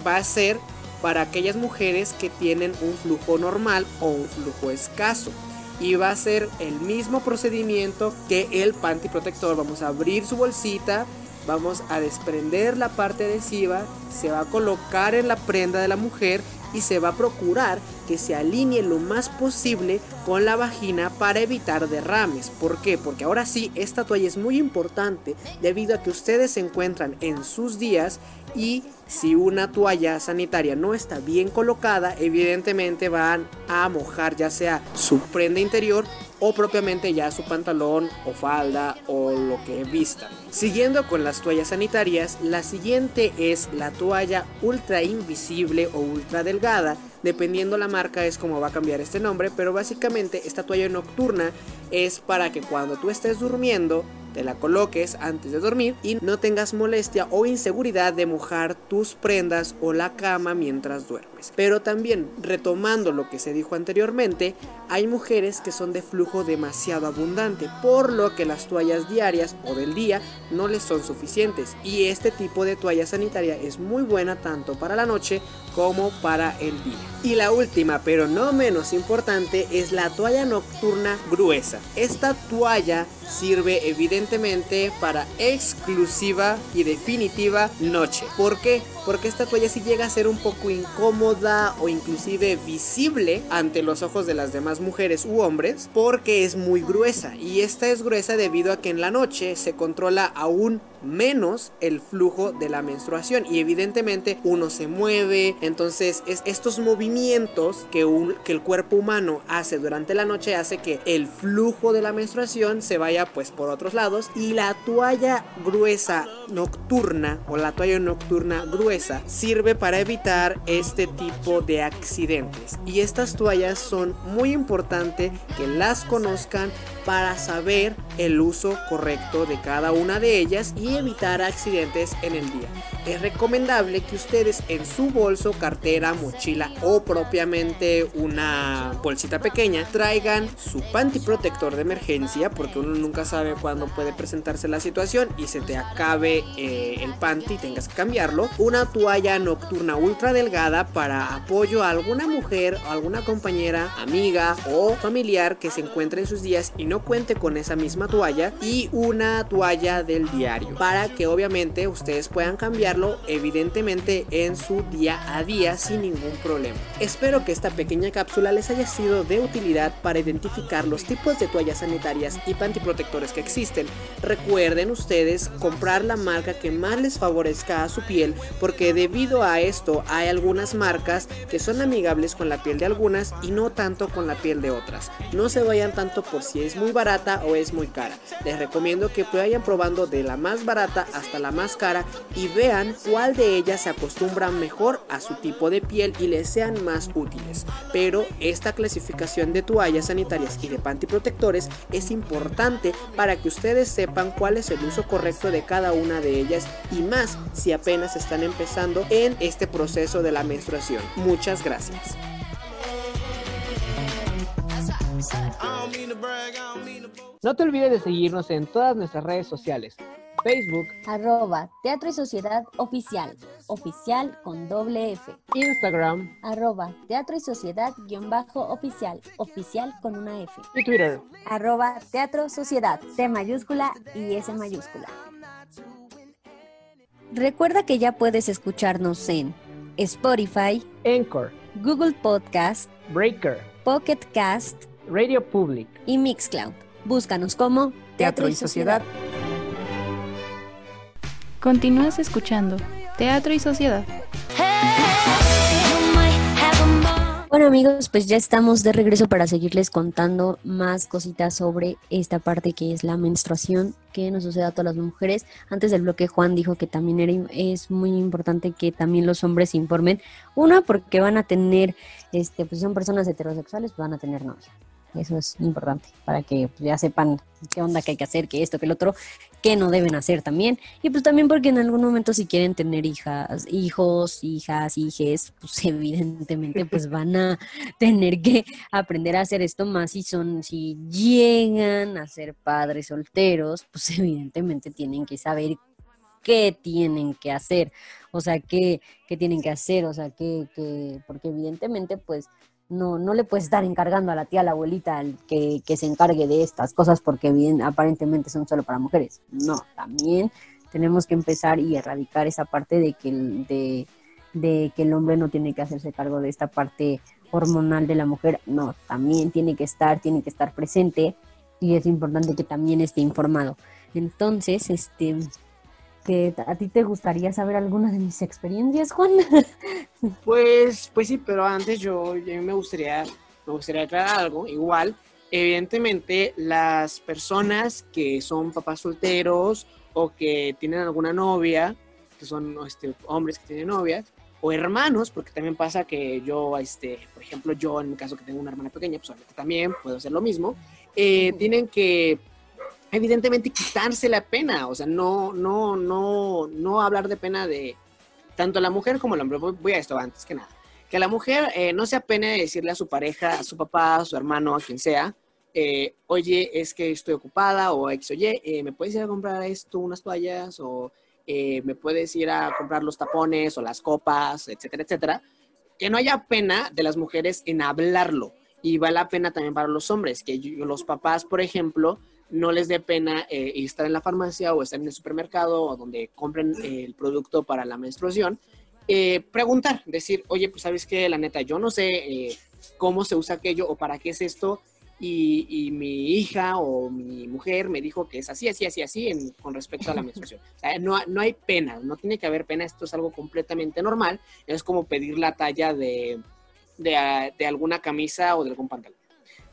B: va a ser para aquellas mujeres que tienen un flujo normal o un flujo escaso. Y va a ser el mismo procedimiento que el panty protector. Vamos a abrir su bolsita, vamos a desprender la parte adhesiva, se va a colocar en la prenda de la mujer y se va a procurar que se alinee lo más posible con la vagina para evitar derrames. ¿Por qué? Porque ahora sí, esta toalla es muy importante debido a que ustedes se encuentran en sus días y si una toalla sanitaria no está bien colocada, evidentemente van a mojar ya sea su prenda interior o propiamente ya su pantalón o falda o lo que vista. Siguiendo con las toallas sanitarias, la siguiente es la toalla ultra invisible o ultra delgada. Dependiendo la marca es como va a cambiar este nombre, pero básicamente esta toalla nocturna es para que cuando tú estés durmiendo
D: te la coloques antes de dormir y no tengas molestia o inseguridad de mojar tus prendas o la cama mientras duermes. Pero también, retomando lo que se dijo anteriormente, hay mujeres que son de flujo demasiado abundante, por lo que las toallas diarias o del día no les son suficientes y este tipo de toalla sanitaria es muy buena tanto para la noche como para el día. Y la última, pero no menos importante, es la toalla nocturna gruesa. Esta toalla sirve evidentemente para exclusiva y definitiva noche. ¿Por qué? Porque esta toalla si llega a ser un poco incómoda o inclusive visible ante los ojos de las demás mujeres u hombres porque es muy gruesa. Y esta es gruesa debido a que en la noche se controla aún menos el flujo de la menstruación y evidentemente uno se mueve. Entonces es estos movimientos que, un, que el cuerpo humano hace durante la noche hace que el flujo de la menstruación se vaya pues por otros lados. Y la toalla gruesa nocturna o la toalla nocturna gruesa sirve para evitar este tipo de accidentes. Y estas toallas son muy importante que las conozcan para saber el uso correcto de cada una de ellas y evitar accidentes en el día. Es recomendable que ustedes en su bolso, cartera, mochila o propiamente una bolsita pequeña traigan su panty protector de emergencia porque uno nunca sabe cuándo puede presentarse la situación y se te acabe eh, el panty y tengas que cambiarlo. Una toalla nocturna ultra delgada para apoyo a alguna mujer alguna compañera, amiga o familiar que se encuentre en sus días y no cuente con esa misma toalla y una toalla del diario para que obviamente ustedes puedan cambiarlo evidentemente en su día a día sin ningún problema. Espero que esta pequeña cápsula les haya sido de utilidad para identificar los tipos de toallas sanitarias y pantiprotectores que existen. Recuerden ustedes comprar la marca que más les favorezca a su piel porque debido a esto hay algunas marcas que son amigables con la piel de algunas y no tanto con la piel de otras. No se vayan tanto por si es muy barata o es muy cara. Les recomiendo que vayan probando de la más barata hasta la más cara y vean cuál de ellas se acostumbra mejor a su tipo de piel y les sean más útiles. Pero esta clasificación de toallas sanitarias y de panty protectores es importante para que ustedes sepan cuál es el uso correcto de cada una de ellas y más si apenas están empezando en este proceso de la menstruación. Muchas gracias. No te olvides de seguirnos en todas nuestras redes sociales. Facebook,
A: arroba Teatro y Sociedad Oficial, oficial con doble F.
D: Instagram,
A: arroba Teatro y Sociedad guion bajo oficial, oficial con una F.
D: Y Twitter,
A: arroba Teatro Sociedad, T mayúscula y S mayúscula. Recuerda que ya puedes escucharnos en Spotify,
D: Anchor,
A: Google Podcast,
D: Breaker,
A: Pocket Cast,
D: Radio Public
A: y Mixcloud. Búscanos como
D: Teatro y Sociedad.
C: Continúas escuchando Teatro y Sociedad.
A: Bueno amigos, pues ya estamos de regreso para seguirles contando más cositas sobre esta parte que es la menstruación que nos sucede a todas las mujeres. Antes del bloque Juan dijo que también era, es muy importante que también los hombres se informen. Una, porque van a tener, este, pues son personas heterosexuales, pues van a tener novia. Eso es importante para que ya sepan qué onda que hay que hacer, que esto, que el otro, qué no deben hacer también. Y pues también porque en algún momento si quieren tener hijas, hijos, hijas, hijes, pues evidentemente pues van a tener que aprender a hacer esto más si son, si llegan a ser padres solteros, pues evidentemente tienen que saber qué tienen que hacer, o sea, qué, qué tienen que hacer, o sea, qué, qué, porque evidentemente pues no, no le puedes estar encargando a la tía, a la abuelita que, que se encargue de estas cosas porque bien aparentemente son solo para mujeres. No, también tenemos que empezar y erradicar esa parte de que, de, de que el hombre no tiene que hacerse cargo de esta parte hormonal de la mujer. No, también tiene que estar, tiene que estar presente y es importante que también esté informado. Entonces, este, que a ti te gustaría saber alguna de mis experiencias, Juan.
D: Pues, pues sí, pero antes yo, yo me gustaría, me gustaría aclarar algo. Igual, evidentemente, las personas que son papás solteros o que tienen alguna novia, que son este, hombres que tienen novias, o hermanos, porque también pasa que yo, este, por ejemplo, yo en mi caso que tengo una hermana pequeña, pues también puedo hacer lo mismo, eh, tienen que
B: evidentemente quitarse la pena, o sea, no, no, no, no hablar de pena de tanto la mujer como el hombre. Voy a esto antes que nada. Que la mujer eh, no se apene de decirle a su pareja, a su papá, a su hermano, a quien sea, eh, oye, es que estoy ocupada o X, oye, eh, ¿me puedes ir a comprar esto, unas toallas? O me puedes ir a comprar los tapones o las copas, etcétera, etcétera. Que no haya pena de las mujeres en hablarlo. Y vale la pena también para los hombres, que los papás, por ejemplo, no les dé pena eh, estar en la farmacia o estar en el supermercado o donde compren el producto para la menstruación, eh, preguntar, decir, oye, pues sabes que la neta, yo no sé eh, cómo se usa aquello o para qué es esto, y, mi hija o mi mujer me dijo que es así, así, así, así con respecto a la menstruación. No, no hay pena, no tiene que haber pena, esto es algo completamente normal, es como pedir la talla de, de, de alguna camisa o de algún pantalón.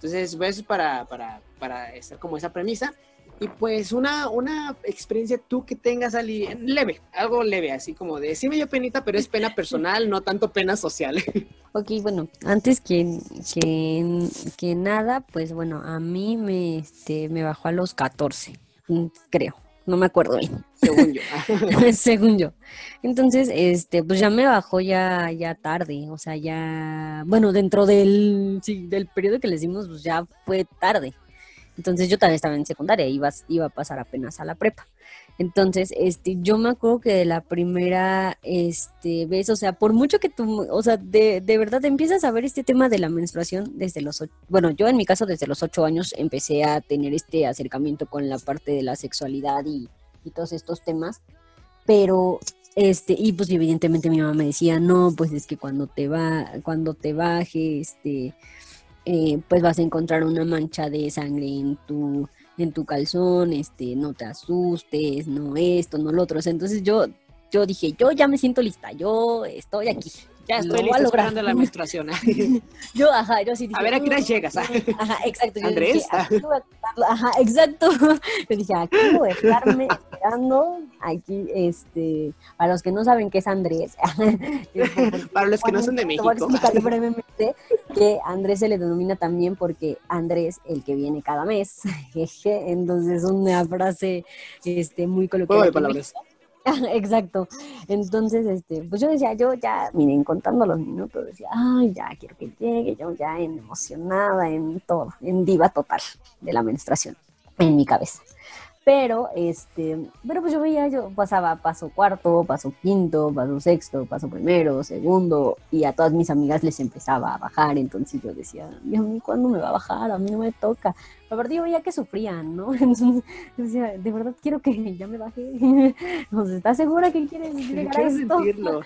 B: Entonces, ves para, para, para estar como esa premisa. Y pues una, una experiencia tú que tengas Ali, leve, algo leve, así como de sí me dio penita, pero es pena personal, no tanto pena social.
A: Ok, bueno, antes que, que, que nada, pues bueno, a mí me, este, me bajó a los 14, creo no me acuerdo bien.
B: Según yo.
A: Según yo. Entonces, este, pues ya me bajó ya, ya tarde, o sea, ya, bueno, dentro del, sí, del periodo que les dimos, pues ya fue tarde. Entonces yo también estaba en secundaria, iba, iba a pasar apenas a la prepa. Entonces, este, yo me acuerdo que de la primera este, vez, o sea, por mucho que tú, o sea, de, de verdad empiezas a ver este tema de la menstruación desde los, bueno, yo en mi caso desde los ocho años empecé a tener este acercamiento con la parte de la sexualidad y, todos estos temas, pero este, y pues evidentemente mi mamá me decía, no, pues es que cuando te va, cuando te baje, este, eh, pues vas a encontrar una mancha de sangre en tu, en tu calzón, este, no te asustes, no esto, no lo otro. entonces yo, yo dije, yo ya me siento lista, yo estoy aquí.
B: Ya estoy lista esperando la menstruación.
A: yo, ajá, yo sí
B: dije. A ver, ¿a qué hora llegas?
A: Ajá, exacto.
B: Andrés.
A: Dije, ajá, exacto. Yo dije, aquí voy a estarme esperando. Aquí, este, para los que no saben qué es Andrés.
B: para los que no son de México.
A: Voy brevemente que Andrés se le denomina también porque Andrés, el que viene cada mes. Entonces, una frase este, muy coloquial.
B: de palabras.
A: Exacto. Entonces, este, pues yo decía, yo ya, miren, contando los minutos, decía, ay, ya quiero que llegue, yo ya en emocionada, en todo, en diva total de la menstruación, en mi cabeza. Pero, este, pero pues yo veía, yo pasaba paso cuarto, paso quinto, paso sexto, paso primero, segundo, y a todas mis amigas les empezaba a bajar, entonces yo decía, Dios mío, ¿cuándo me va a bajar? A mí no me toca. La verdad, yo veía que sufrían, ¿no? Entonces, decía, de verdad quiero que ya me baje. ¿Estás segura que quieres llegar a esto? Sentirlo?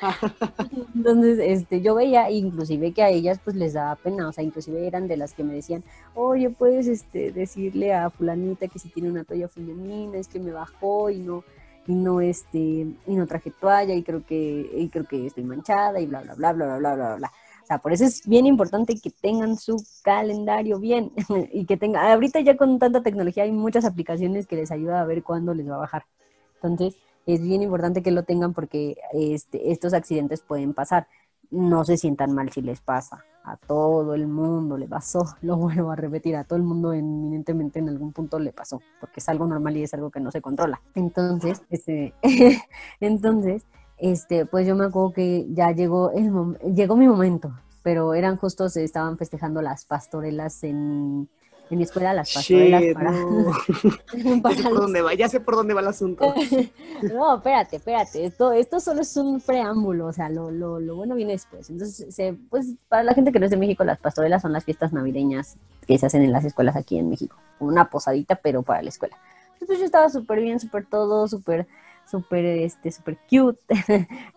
A: Entonces, este, yo veía, inclusive que a ellas pues les daba pena, o sea, inclusive eran de las que me decían, oye, puedes este, decirle a fulanita que si tiene una toalla femenina, es que me bajó y no, y no este, y no traje toalla y creo que, y creo que estoy manchada y bla, bla, bla, bla, bla, bla, bla, bla. O sea, por eso es bien importante que tengan su calendario bien y que tengan, ahorita ya con tanta tecnología hay muchas aplicaciones que les ayuda a ver cuándo les va a bajar. Entonces, es bien importante que lo tengan porque este, estos accidentes pueden pasar. No se sientan mal si les pasa. A todo el mundo le pasó. Lo vuelvo a repetir, a todo el mundo eminentemente en algún punto le pasó, porque es algo normal y es algo que no se controla. Entonces, este, entonces, este, pues yo me acuerdo que ya llegó, el llegó mi momento, pero eran justos, estaban festejando las pastorelas en, en mi escuela, las pastorelas para...
B: Ya sé por dónde va el asunto.
A: no, espérate, espérate, esto, esto solo es un preámbulo, o sea, lo, lo, lo bueno viene después. Entonces, se, pues para la gente que no es de México, las pastorelas son las fiestas navideñas que se hacen en las escuelas aquí en México, una posadita, pero para la escuela. Entonces yo estaba súper bien, súper todo, súper súper, este, súper cute.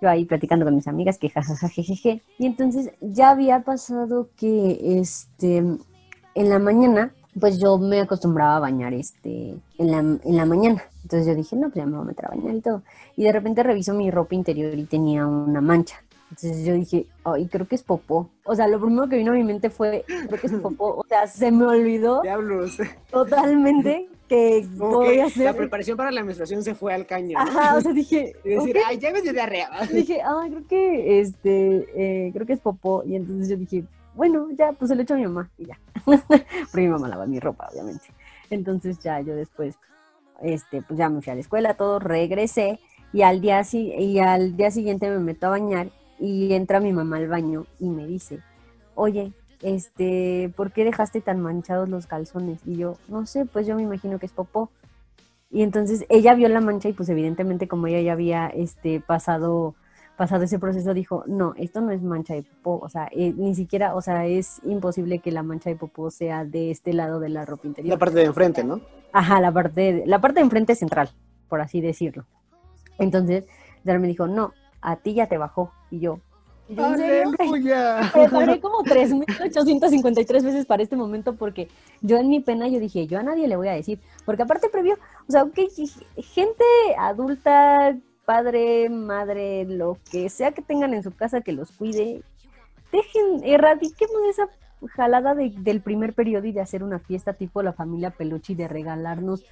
A: Yo ahí platicando con mis amigas que jajaja, jejeje. Y entonces ya había pasado que, este, en la mañana, pues yo me acostumbraba a bañar, este, en la, en la mañana. Entonces yo dije, no, pues ya me voy a meter a bañar y todo. Y de repente reviso mi ropa interior y tenía una mancha. Entonces yo dije, ay, creo que es popó. O sea, lo primero que vino a mi mente fue, creo que es popó. O sea, se me olvidó.
B: Diablos.
A: Totalmente que voy a hacer.
B: La preparación para la menstruación se fue al caño.
A: Ajá, o sea, dije.
B: Y decir, ay, ya me dio diarrea.
A: Dije, ay, creo que, este, eh, creo que es popó. Y entonces yo dije, bueno, ya, pues se lo echo a mi mamá y ya. Porque mi mamá lava mi ropa, obviamente. Entonces ya yo después este, pues ya me fui a la escuela, todo, regresé y al día, y al día siguiente me meto a bañar y entra mi mamá al baño y me dice, oye, este, ¿por qué dejaste tan manchados los calzones? Y yo, no sé, pues yo me imagino que es popó. Y entonces ella vio la mancha y pues evidentemente como ella ya había este, pasado, pasado ese proceso, dijo, no, esto no es mancha de popó, o sea, eh, ni siquiera, o sea, es imposible que la mancha de popó sea de este lado de la ropa interior.
B: La parte de enfrente, ¿no?
A: Ajá, la parte, de- la parte de enfrente central, por así decirlo. Entonces, Dar me dijo, no, a ti ya te bajó. Y yo, ¿y yo, ¿en serio?
B: ¡Aleluya!
A: preparé como 3.853 veces para este momento porque yo en mi pena yo dije, yo a nadie le voy a decir, porque aparte previo, o sea, ok, gente adulta, padre, madre, lo que sea que tengan en su casa que los cuide, dejen, erradiquemos esa jalada de- del primer periodo y de hacer una fiesta tipo la familia Peluche y de regalarnos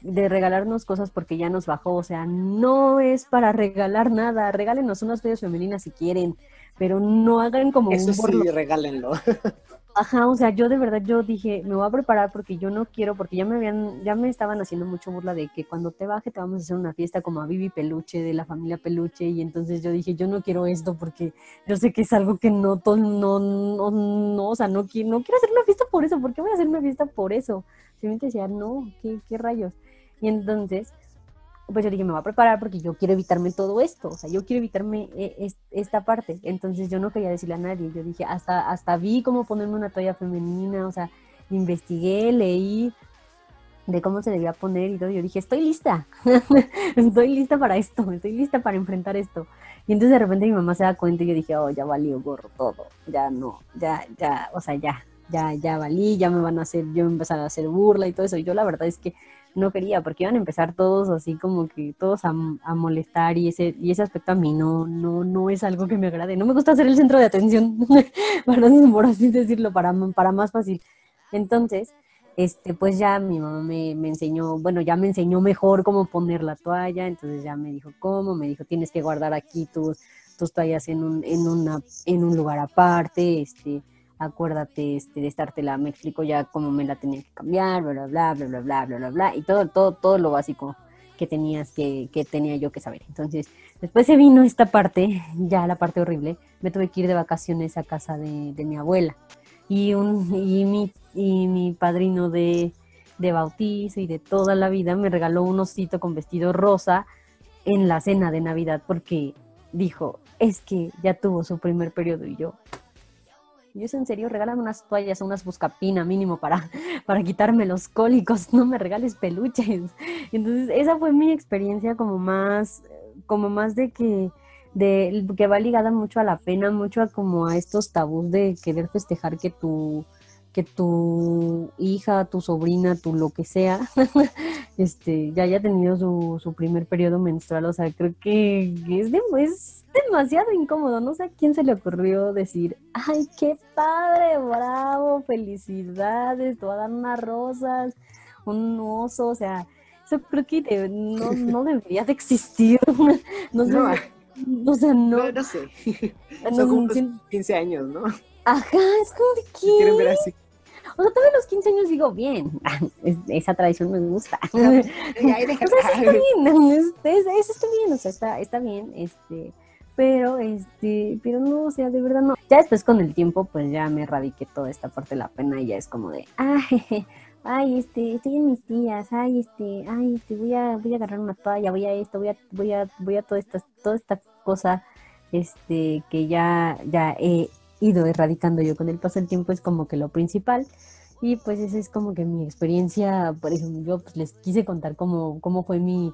A: de regalarnos cosas porque ya nos bajó, o sea, no es para regalar nada, regálenos unas toallas femeninas si quieren, pero no hagan como
B: Eso
A: un
B: sí, regálenlo.
A: Ajá, o sea, yo de verdad yo dije, me voy a preparar porque yo no quiero, porque ya me habían, ya me estaban haciendo mucho burla de que cuando te baje te vamos a hacer una fiesta como a Vivi Peluche, de la familia Peluche, y entonces yo dije, yo no quiero esto porque yo sé que es algo que no, no, no, no, o sea, no no quiero hacer una fiesta por eso, ¿por qué voy a hacer una fiesta por eso? Simplemente decía, no, ¿qué, qué rayos? Y entonces, pues yo dije, me voy a preparar porque yo quiero evitarme todo esto, o sea, yo quiero evitarme eh, es- esta parte. Entonces yo no quería decirle a nadie, yo dije, hasta, hasta vi cómo ponerme una toalla femenina, o sea, investigué, leí de cómo se debía poner y todo. Yo dije, estoy lista, estoy lista para esto, estoy lista para enfrentar esto. Y entonces de repente mi mamá se da cuenta y yo dije, oh, ya valió gorro todo, ya no, ya, ya, o sea, ya, ya, ya valí, ya me van a hacer, yo me empezar a hacer burla y todo eso. Y yo la verdad es que no quería, porque iban a empezar todos así como que todos a, a molestar y ese, y ese aspecto a mí no, no, no es algo que me agrade. No me gusta ser el centro de atención, para, por así decirlo, para, para más fácil. Entonces, este, pues ya mi mamá me, me enseñó, bueno, ya me enseñó mejor cómo poner la toalla, entonces ya me dijo cómo, me dijo tienes que guardar aquí tus, tus toallas en un, en una, en un lugar aparte, este, acuérdate este, de estártela, me explico ya cómo me la tenía que cambiar, bla, bla, bla, bla, bla, bla, bla, bla, bla, y todo, todo, todo lo básico que tenías que, que tenía yo que saber. Entonces, después se vino esta parte, ya la parte horrible, me tuve que ir de vacaciones a casa de, de mi abuela. Y, un, y, mi, y mi padrino de, de bautizo y de toda la vida me regaló un osito con vestido rosa en la cena de Navidad porque dijo, es que ya tuvo su primer periodo y yo, yo es en serio, regálame unas toallas, unas buscapina mínimo para, para quitarme los cólicos, no me regales peluches. Entonces, esa fue mi experiencia como más, como más de que, de, que va ligada mucho a la pena, mucho a como a estos tabús de querer festejar que tu, que tu hija, tu sobrina, tu lo que sea, este, ya haya tenido su, su primer periodo menstrual. O sea, creo que es, de, es demasiado incómodo. No sé a quién se le ocurrió decir, ay, qué padre, bravo, felicidades, te voy a dar unas rosas, un oso, o sea, eso creo que de- no, no debería de existir. No sé,
B: No,
A: o sea, no.
B: No, no sé. Son como
A: sí-
B: unos 15 años, ¿no?
A: Ajá, es como de
B: Si quieren ver
A: qué.
B: así.
A: O sea, todavía a los 15 años digo, bien, es- esa tradición me gusta. O sea, sí está bien, este, es- eso está bien, o sea, está, está bien, este, pero, este, pero no, o sea, de verdad no. Ya después con el tiempo, pues ya me erradiqué toda esta parte de la pena y ya es como de, ay, ay, este, estoy en mis tías, ay, este, ay, este, voy a, voy a agarrar una toalla, voy a esto, voy a, voy a, voy a toda esta, toda esta cosa, este, que ya, ya he ido erradicando yo con el paso del tiempo es como que lo principal. Y pues esa es como que mi experiencia, por ejemplo, yo pues, les quise contar cómo, cómo fue mi,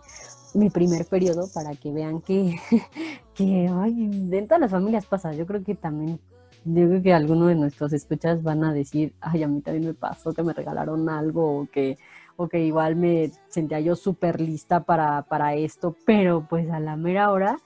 A: mi primer periodo para que vean que, que ay, en todas las familias pasa. Yo creo que también, yo creo que algunos de nuestros escuchas van a decir, ay, a mí también me pasó que me regalaron algo o que, o que igual me sentía yo súper lista para, para esto, pero pues a la mera hora,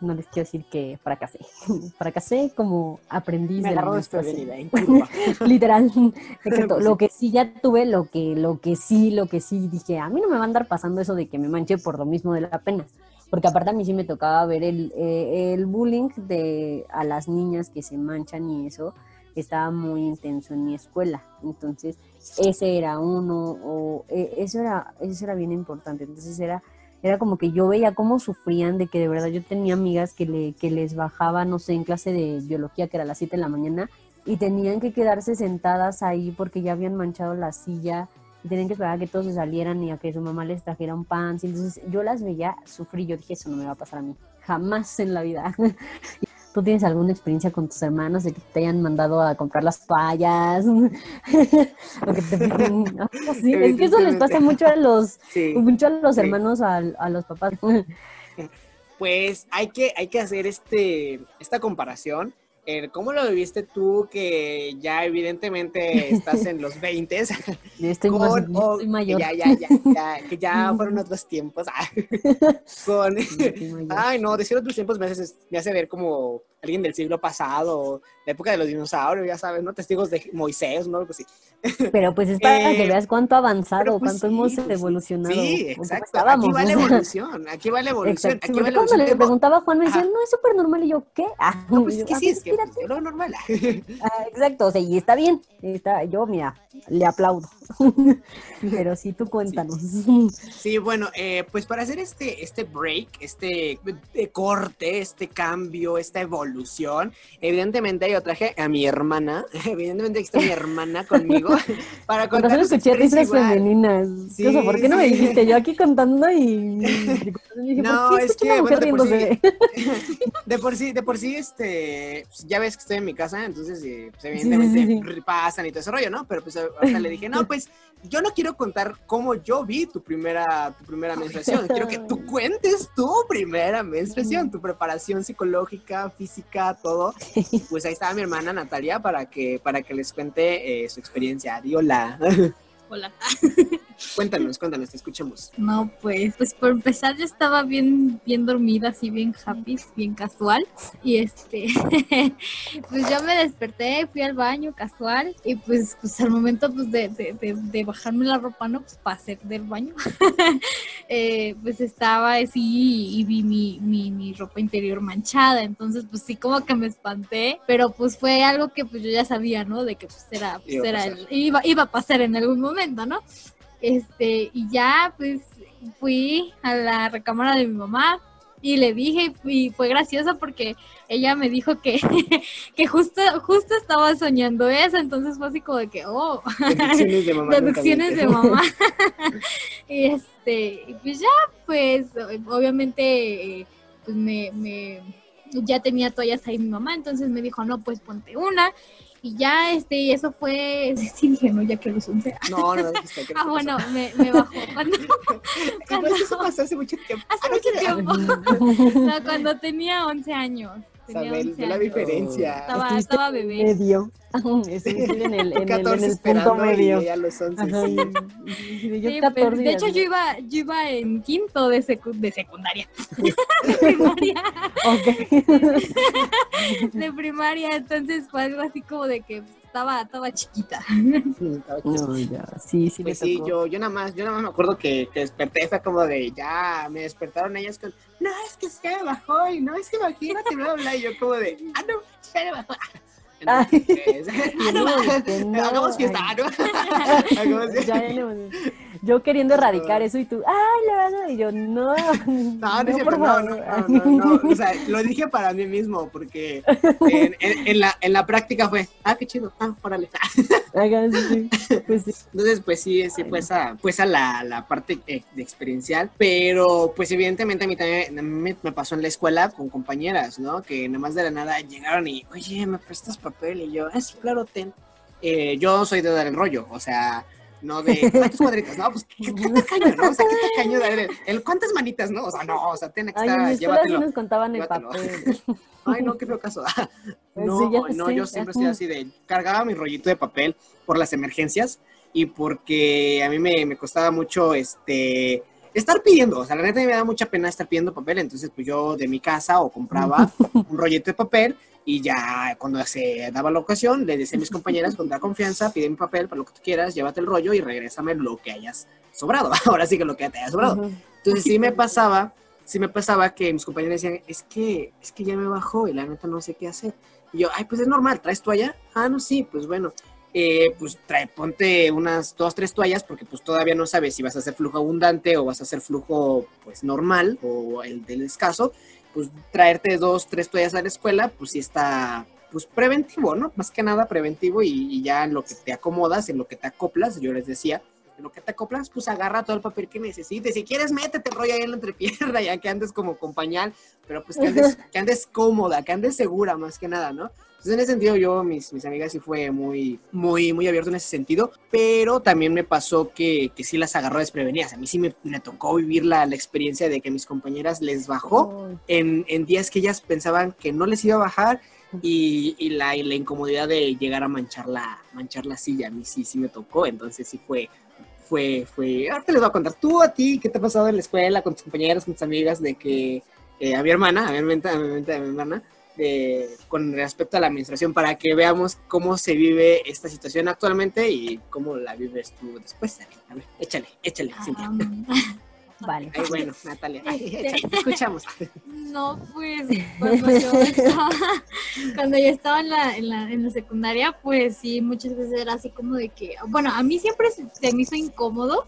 A: no les quiero decir que fracasé. fracasé como aprendiz
B: Me
A: de la. Literal. Exacto.
B: Pues
A: Lo que sí ya tuve, lo que, lo que sí, lo que sí dije, a mí no me va a andar pasando eso de que me manche por lo mismo de la pena. Porque aparte a mí sí me tocaba ver el, eh, el bullying de a las niñas que se manchan y eso. estaba muy intenso en mi escuela. Entonces, ese era uno, o e, eso era, eso era bien importante. Entonces era, era como que yo veía cómo sufrían de que de verdad yo tenía amigas que, le, que les bajaba, no sé, en clase de biología, que era a las 7 de la mañana, y tenían que quedarse sentadas ahí porque ya habían manchado la silla y tenían que esperar a que todos se salieran y a que su mamá les trajera un pan. Entonces yo las veía sufrir, yo dije, eso no me va a pasar a mí, jamás en la vida. ¿Tú tienes alguna experiencia con tus hermanos de que te hayan mandado a comprar las toallas? o que te... sí, es que eso les pasa mucho a los, mucho a los hermanos, a, a los papás.
B: pues hay que, hay que hacer este, esta comparación ¿Cómo lo viviste tú que ya evidentemente estás en los 20?
A: Estoy, estoy mayor.
B: Ya, ya, ya, ya, que ya fueron otros tiempos. Ah, con, ay, no, decir otros tiempos me hace, me hace ver como alguien del siglo pasado, la época de los dinosaurios, ya sabes, ¿no? Testigos de Moisés, ¿no? Algo así.
A: Pero pues es para que eh, veas cuánto ha avanzado, pues, cuánto hemos pues evolucionado.
B: Sí, exacto. Aquí va la evolución, aquí va la evolución. Aquí va la
A: evolución. Cuando le preguntaba a Juan, me decía, no, es súper normal. Y yo, ¿qué?
B: Ah, no, pues es que sí, es que pues, lo normal.
A: Ah, exacto, o sea, y está bien. Está, yo, mira, le aplaudo. Pero sí, tú cuéntanos.
B: Sí, bueno, eh, pues para hacer este, este break, este eh, corte, este cambio, esta evolución, evidentemente yo traje a mi hermana, evidentemente está mi hermana conmigo para contar.
A: Cuando escuché risas femeninas. Sí, ¿Por qué no me dijiste? Yo aquí contando y...
B: no, es que, bueno, de, por sí, de por sí, de por sí, este, pues, ya ves que estoy en mi casa, entonces, eh, pues, evidentemente pasan y todo ese rollo, ¿no? Pero pues ahorita le dije, no, pues yo no quiero contar cómo yo vi tu primera, tu primera menstruación. Quiero que tú cuentes tu primera menstruación, tu preparación psicológica, física, todo. Pues ahí estaba mi hermana Natalia para que, para que les cuente eh, su experiencia. Hola.
E: Hola.
B: Cuéntanos, cuéntanos, te escuchamos.
E: No, pues, pues por empezar yo estaba bien, bien dormida, así bien happy, bien casual. Y este, pues yo me desperté, fui al baño casual y pues, pues al momento pues de, de, de, bajarme la ropa, ¿no? Pues para hacer del baño, eh, pues estaba así y, vi mi, mi, mi, ropa interior manchada. Entonces, pues sí, como que me espanté, pero pues fue algo que pues yo ya sabía, ¿no? De que pues era, pues, iba, era iba, iba a pasar en algún momento, ¿no? Este, y ya pues fui a la recámara de mi mamá y le dije y fue gracioso porque ella me dijo que, que justo, justo estaba soñando eso, entonces fue así como de que, oh, deducciones de mamá. y este, pues ya, pues obviamente pues me, me, ya tenía toallas ahí mi mamá, entonces me dijo, no, pues ponte una y ya, este, eso fue, sí dije, no, ya que los 11
B: No, no, dijiste que
E: Ah, bueno, me, me bajó. Cuando,
B: cuando, eso pasó hace mucho tiempo.
E: Hace mucho tiempo. no, cuando tenía 11 años. Tenía
B: Sabel, 11 la diferencia.
E: Estaba, estaba bebé.
A: Medio. en el, en el, en el punto medio.
B: Y a los 11,
E: sí. yo sí, 14 de hecho, yo iba, yo iba en quinto de, secu de secundaria. de primaria. de primaria, entonces fue algo así como de que estaba, estaba chiquita.
A: Sí, estaba no, ya. Sí, sí,
B: pues sí, yo, yo nada más, yo nada más me acuerdo que, que desperté, fue como de ya, me despertaron ellas con, no, es que se me bajó y no, es que imagínate, bla, bla, y yo como de, ah, no, se me bajó. Hagamos fiesta,
A: Yo queriendo erradicar eso y tú, ¡ay, la verdad! Y yo, no.
B: No, no, por favor. No, no, no, O sea, lo dije para mí mismo porque en, la, en la práctica fue, ¡ah, qué chido! ¡ah, órale! Pues Entonces, pues sí, sí, pues a, pues a la, la parte eh, de experiencial, pero pues evidentemente a mí también me, me, pasó en la escuela con compañeras, ¿no? Que nada más de la nada llegaron y, oye, ¿me prestas papel? Y yo, ah, sí, claro, ten. Eh, yo soy de dar el rollo, o sea, no de cuántos cuadritos, no, pues qué, qué tacaño, ¿no? O sea, qué tacaño de el, el, cuántas manitas, ¿no? O sea, no, o sea, tiene que estar,
A: Ay,
B: en llévatelo.
A: Sí nos contaban el papel.
B: Ay, no, qué feo caso. no, sí, no, sé, yo siempre estoy así de, cargaba mi rollito de papel por las emergencias y porque a mí me, me costaba mucho, este, estar pidiendo, o sea, la neta me da mucha pena estar pidiendo papel, entonces pues yo de mi casa o compraba un rollito de papel y ya cuando se daba la ocasión, le decía a mis compañeras con toda confianza, pide mi papel para lo que tú quieras, llévate el rollo y regrésame lo que hayas sobrado. Ahora sí que lo que te haya sobrado. Entonces sí me pasaba, sí me pasaba que mis compañeras decían, es que, es que ya me bajó y la neta no sé qué hacer. Y yo, ay, pues es normal, ¿traes toalla? Ah, no, sí, pues bueno. Eh, pues trae, ponte unas dos, tres toallas porque pues todavía no sabes si vas a hacer flujo abundante o vas a hacer flujo pues normal o el del escaso, pues traerte dos, tres toallas a la escuela pues sí está pues preventivo, ¿no? Más que nada preventivo y, y ya en lo que te acomodas, en lo que te acoplas, yo les decía, en lo que te acoplas, pues agarra todo el papel que necesites. Si quieres, métete rollo ahí en la entrepierna, ya que andes como con pañal, pero pues que andes, que andes cómoda, que andes segura más que nada, ¿no? Entonces, en ese sentido, yo, mis, mis amigas sí fue muy, muy, muy abierto en ese sentido, pero también me pasó que, que sí las agarró desprevenidas. A mí sí me, me tocó vivir la, la, experiencia de que mis compañeras les bajó en, en días que ellas pensaban que no les iba a bajar y, y, la, y la incomodidad de llegar a manchar la, manchar la silla. A mí sí, sí me tocó, entonces sí fue, fue, fue, ahorita les voy a contar, tú a ti, ¿qué te ha pasado en la escuela con tus compañeras, con tus amigas, de que eh, a mi hermana, a mi, a mi, a mi, a mi hermana, de, con respecto a la administración, para que veamos cómo se vive esta situación actualmente y cómo la vives tú después. A ver, échale, échale, um, Cintia.
A: Vale.
B: Ay, bueno, Natalia, ay, échale, te escuchamos.
E: No, pues cuando yo estaba, cuando yo estaba en la, en, la, en la secundaria, pues sí, muchas veces era así como de que, bueno, a mí siempre se me hizo incómodo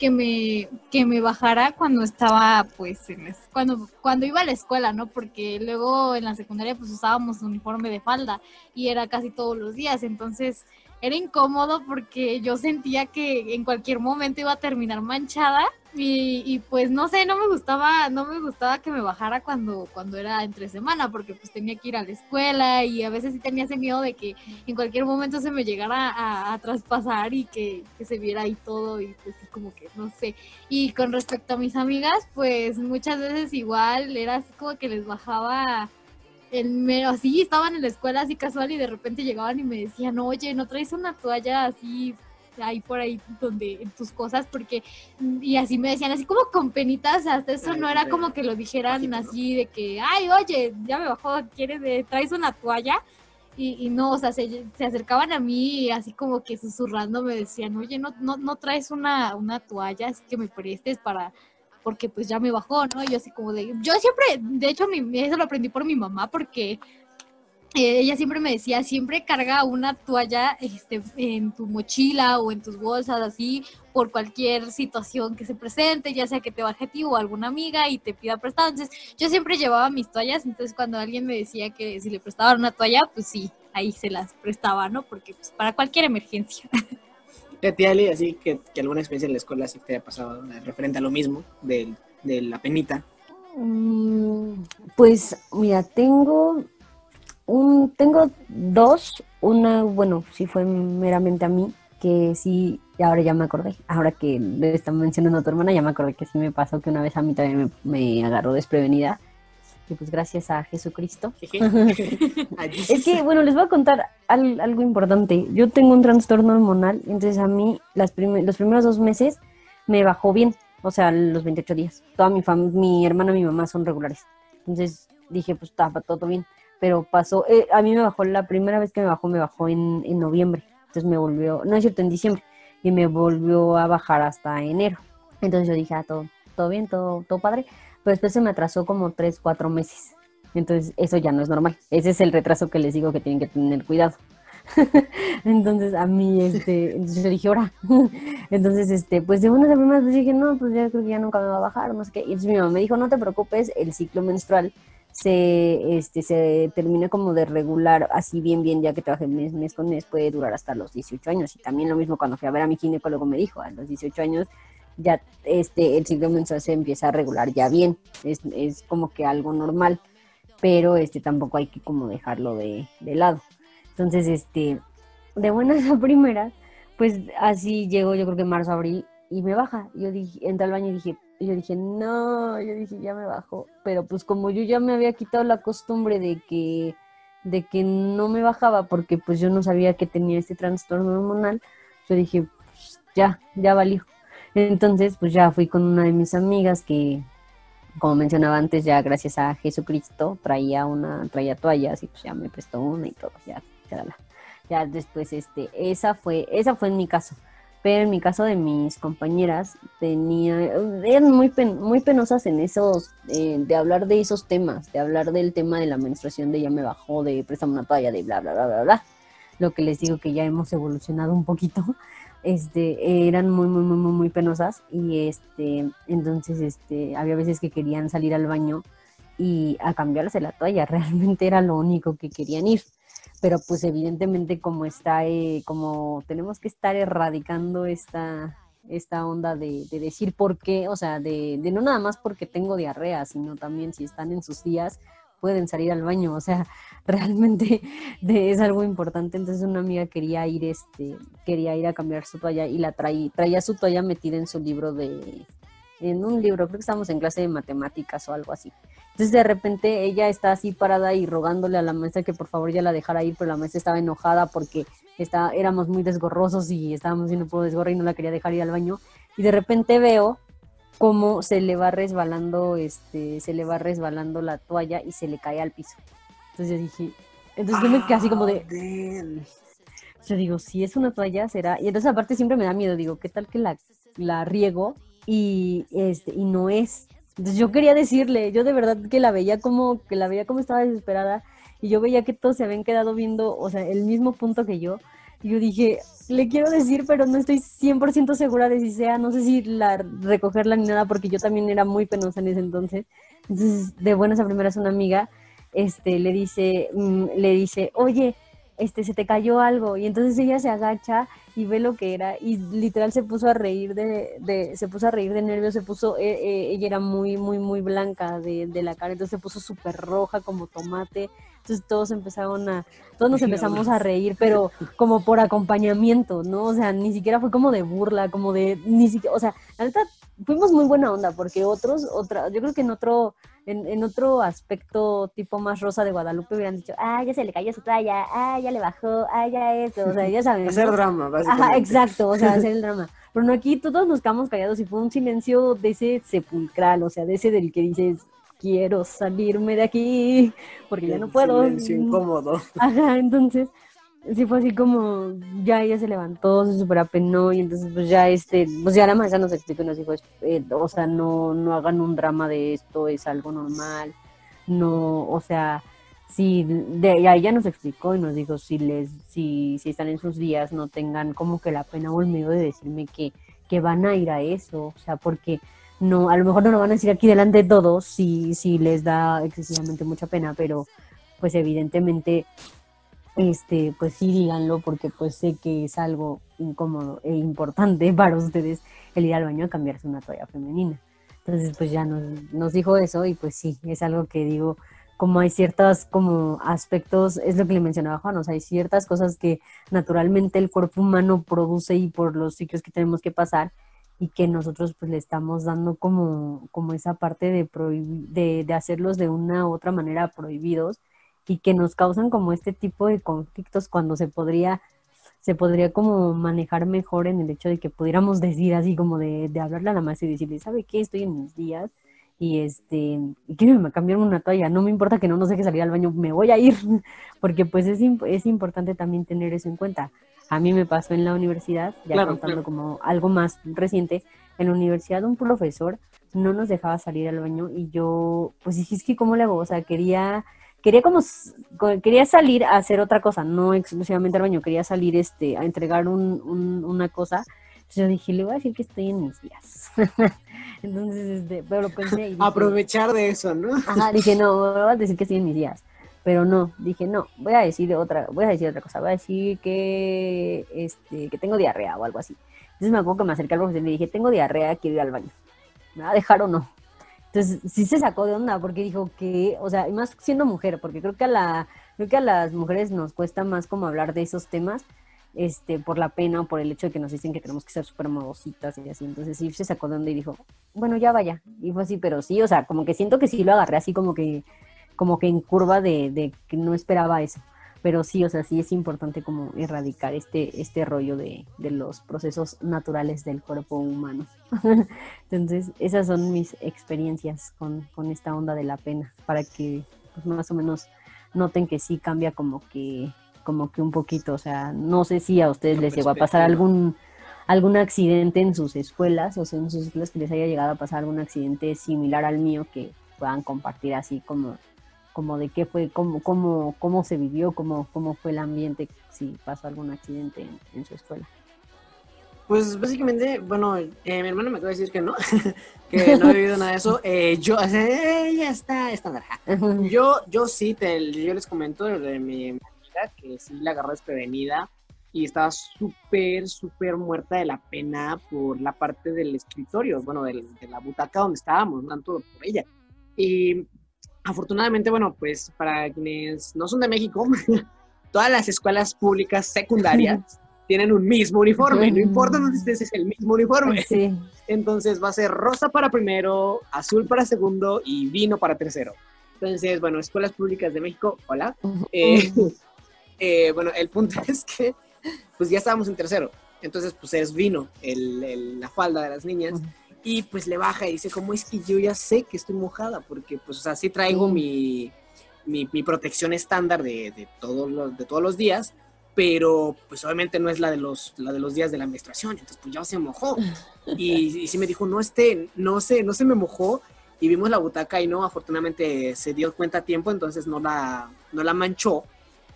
E: que me, que me bajara cuando estaba, pues, en, cuando, cuando iba a la escuela, ¿no? Porque luego en la secundaria, pues, usábamos uniforme de falda y era casi todos los días, entonces era incómodo porque yo sentía que en cualquier momento iba a terminar manchada y, y, pues no sé, no me gustaba, no me gustaba que me bajara cuando, cuando era entre semana, porque pues tenía que ir a la escuela y a veces sí tenía ese miedo de que en cualquier momento se me llegara a, traspasar y que, que, se viera ahí todo y pues como que no sé. Y con respecto a mis amigas, pues muchas veces igual era así como que les bajaba el mero, así estaban en la escuela así casual y de repente llegaban y me decían, oye, ¿no traes una toalla así ahí por ahí donde tus cosas? Porque, y así me decían, así como con penitas, hasta eso ay, no era como que lo dijeran así de que, ay, oye, ya me bajó, ¿quieres de, traes una toalla? Y, y, no, o sea, se, se, acercaban a mí y así como que susurrando me decían, oye, no, no, no traes una, una toalla, así que me prestes para, porque pues ya me bajó, ¿no? Yo así como de, yo siempre, de hecho, mi, eso lo aprendí por mi mamá porque eh, ella siempre me decía, siempre carga una toalla este, en tu mochila o en tus bolsas, así, por cualquier situación que se presente, ya sea que te baje a ti o alguna amiga y te pida prestado. Entonces, yo siempre llevaba mis toallas, entonces cuando alguien me decía que si le prestaban una toalla, pues sí, ahí se las prestaba, ¿no? Porque pues para cualquier emergencia.
B: Tiali, así que, que, alguna experiencia en la escuela sí te haya pasado referente a lo mismo, de, de la penita.
A: Mm, pues mira, tengo un, tengo dos, una, bueno, sí fue meramente a mí, que sí, ahora ya me acordé, ahora que le están mencionando a tu hermana, ya me acordé que sí me pasó que una vez a mí también me, me agarró desprevenida que pues gracias a Jesucristo. es que, bueno, les voy a contar al, algo importante. Yo tengo un trastorno hormonal, entonces a mí las prim los primeros dos meses me bajó bien, o sea, los 28 días. Toda mi mi hermana y mi mamá son regulares. Entonces dije, pues estaba todo bien. Pero pasó, eh, a mí me bajó, la primera vez que me bajó, me bajó en, en noviembre. Entonces me volvió, no es cierto, en diciembre. Y me volvió a bajar hasta enero. Entonces yo dije, ah, todo, todo bien, todo, todo padre pero después se me atrasó como tres, cuatro meses. Entonces, eso ya no es normal. Ese es el retraso que les digo que tienen que tener cuidado. entonces, a mí, este, entonces yo dije, ahora. entonces, este, pues de una de primeras pues dije, no, pues ya creo que ya nunca me va a bajar, no sé qué. Y entonces mi mamá me dijo, no te preocupes, el ciclo menstrual se, este, se termina como de regular así bien, bien, ya que trabaje mes, con mes, puede durar hasta los 18 años. Y también lo mismo cuando fui a ver a mi ginecólogo me dijo, a los 18 años ya este, el ciclo menstrual se empieza a regular ya bien, es, es como que algo normal, pero este, tampoco hay que como dejarlo de, de lado. Entonces, este, de buenas a primeras, pues así llegó yo creo que marzo, abril, y me baja. Yo dije, entré al baño y dije, y yo dije, no, yo dije, ya me bajo. Pero pues como yo ya me había quitado la costumbre de que, de que no me bajaba, porque pues yo no sabía que tenía este trastorno hormonal, yo dije, pues, ya, ya valió. Entonces, pues ya fui con una de mis amigas que, como mencionaba antes, ya gracias a Jesucristo traía una, traía toallas y pues ya me prestó una y todo, ya, ya, ya después, este, esa fue, esa fue en mi caso. Pero en mi caso de mis compañeras, tenía, eran muy, muy penosas en esos, eh, de hablar de esos temas, de hablar del tema de la menstruación, de ya me bajó, de préstame una toalla, de bla, bla, bla, bla, bla. Lo que les digo que ya hemos evolucionado un poquito. Este, eran muy, muy, muy, muy, muy penosas y este, entonces, este, había veces que querían salir al baño y a cambiarse la toalla, realmente era lo único que querían ir pero pues evidentemente como está, eh, como tenemos que estar erradicando esta, esta onda de, decir por qué, o sea, de, no nada más porque tengo diarrea, sino también si están en sus días pueden salir al baño, o sea, realmente es algo importante. Entonces una amiga quería ir, este, quería ir a cambiar su toalla y la traía, traía su toalla metida en su libro de, en un libro, creo que estábamos en clase de matemáticas o algo así. Entonces de repente ella está así parada y rogándole a la maestra que por favor ya la dejara ir, pero la maestra estaba enojada porque está, éramos muy desgorrosos y estábamos haciendo puro desgorro y no la quería dejar ir al baño. Y de repente veo cómo se le va resbalando, este, se le va resbalando la toalla y se le cae al piso. Entonces yo dije, entonces yo me quedé así como de... Ah, yo digo, si es una toalla, será. Y entonces aparte siempre me da miedo, digo, ¿qué tal que la, la riego y, este, y no es? Entonces yo quería decirle, yo de verdad que la veía como, que la veía como estaba desesperada y yo veía que todos se habían quedado viendo, o sea, el mismo punto que yo. Y yo dije, le quiero decir, pero no estoy 100% segura de si sea, no sé si la recogerla ni nada, porque yo también era muy penosa en ese entonces. Entonces, de buenas a primeras una amiga este, le dice, mm, le dice, oye, este, se te cayó algo. Y entonces ella se agacha y ve lo que era y literal se puso a reír de, de se puso a reír de nervios, se puso, eh, eh, ella era muy, muy, muy blanca de, de la cara, entonces se puso súper roja como tomate, entonces todos empezaron a, todos nos empezamos a reír, pero como por acompañamiento, ¿no? O sea, ni siquiera fue como de burla, como de, ni siquiera, o sea, la neta, fuimos muy buena onda, porque otros, otra, yo creo que en otro, en, en, otro aspecto tipo más rosa de Guadalupe hubieran dicho, ah, ya se le cayó su toalla, ah, ya le bajó, ah, ya esto, o sea, ya saben.
B: hacer drama, básicamente.
A: Ajá, exacto, o sea, hacer el drama. Pero no, aquí todos nos quedamos callados y fue un silencio de ese sepulcral, o sea, de ese del que dices, quiero salirme de aquí, porque ya no puedo.
B: Silencio incómodo.
A: Ajá, entonces sí fue así como, ya ella se levantó, se super apenó y entonces pues ya este, pues ya la maestra nos explicó y nos dijo, eh, o sea, no, no hagan un drama de esto, es algo normal, no, o sea, si de ahí ella nos explicó y nos dijo si les, si, si están en sus días, no tengan como que la pena o el miedo de decirme que, que van a ir a eso, o sea, porque no, a lo mejor no lo van a decir aquí delante de todos si, si les da excesivamente mucha pena, pero pues evidentemente este, pues sí díganlo porque pues sé que es algo incómodo e importante para ustedes el ir al baño a cambiarse una toalla femenina. Entonces pues ya nos, nos dijo eso y pues sí, es algo que digo, como hay ciertos como aspectos, es lo que le mencionaba Juan, o sea, hay ciertas cosas que naturalmente el cuerpo humano produce y por los ciclos que tenemos que pasar y que nosotros pues le estamos dando como, como esa parte de, de, de hacerlos de una u otra manera prohibidos y que nos causan como este tipo de conflictos cuando se podría se podría como manejar mejor en el hecho de que pudiéramos decir así como de, de hablarle a la más y decirle, ¿sabe qué? Estoy en mis días y este, y quiero cambiarme una toalla, no me importa que no nos deje salir al baño, me voy a ir, porque pues es, es importante también tener eso en cuenta. A mí me pasó en la universidad, ya contando como algo más reciente, en la universidad un profesor no nos dejaba salir al baño y yo, pues dije, es que ¿cómo le hago? O sea, quería quería como quería salir a hacer otra cosa, no exclusivamente al baño, quería salir este a entregar un, una cosa. Entonces yo dije, le voy a decir que estoy en mis días. Entonces, este, pero lo pensé.
B: Aprovechar de eso, ¿no?
A: Ajá, dije, no, voy a decir que estoy en mis días. Pero no, dije, no, voy a decir otra, voy a decir otra cosa, voy a decir que este, que tengo diarrea o algo así. Entonces me acuerdo que me acerqué al profesor y le dije, tengo diarrea, quiero ir al baño. ¿Me va a dejar o no? Entonces, sí se sacó de onda porque dijo que, o sea, y más siendo mujer, porque creo que a la creo que a las mujeres nos cuesta más como hablar de esos temas, este, por la pena o por el hecho de que nos dicen que tenemos que ser súper modositas y así. Entonces sí se sacó de onda y dijo, bueno, ya vaya. Y fue así, pero sí, o sea, como que siento que sí lo agarré así como que, como que en curva de, de que no esperaba eso pero sí, o sea, sí es importante como erradicar este, este rollo de, de los procesos naturales del cuerpo humano. Entonces, esas son mis experiencias con, con, esta onda de la pena, para que pues, más o menos noten que sí cambia como que, como que un poquito, o sea, no sé si a ustedes les llegó a pasar algún algún accidente en sus escuelas, o sea, en sus escuelas que les haya llegado a pasar algún accidente similar al mío que puedan compartir así como, como de qué fue, cómo, cómo, cómo se vivió, cómo, cómo fue el ambiente si pasó algún accidente en, su escuela.
B: Pues básicamente, bueno, eh, mi hermano me acaba de decir que no, que no he vivido nada de eso. Eh, yo, eh, ya está, está. Yo, yo sí, te, yo les comento de mi amiga que sí la agarró desprevenida y estaba súper, súper muerta de la pena por la parte del escritorio, bueno, de la butaca donde estábamos, tanto por ella. Y afortunadamente, bueno, pues para quienes no son de México, todas las escuelas públicas secundarias tienen un mismo uniforme, no importa dónde estés, es el mismo uniforme. Entonces va a ser rosa para primero, azul para segundo y vino para tercero. Entonces, bueno, escuelas públicas de México, hola. Eh, eh, bueno, el punto es que pues ya estábamos en tercero. Entonces, pues es vino el, la falda de las niñas. Y pues le baja y dice, ¿cómo es que yo ya sé que estoy mojada? Porque pues, o sea, sí traigo mi, mi, protección estándar de, de, todos los, de todos los días, pero pues obviamente no es la de los, la de los días de la menstruación. Entonces, pues ya se mojó. Y, y sí me dijo, no esté, no sé, no se me mojó. Y vimos la butaca y no, afortunadamente se dio cuenta a tiempo, entonces no la, no la manchó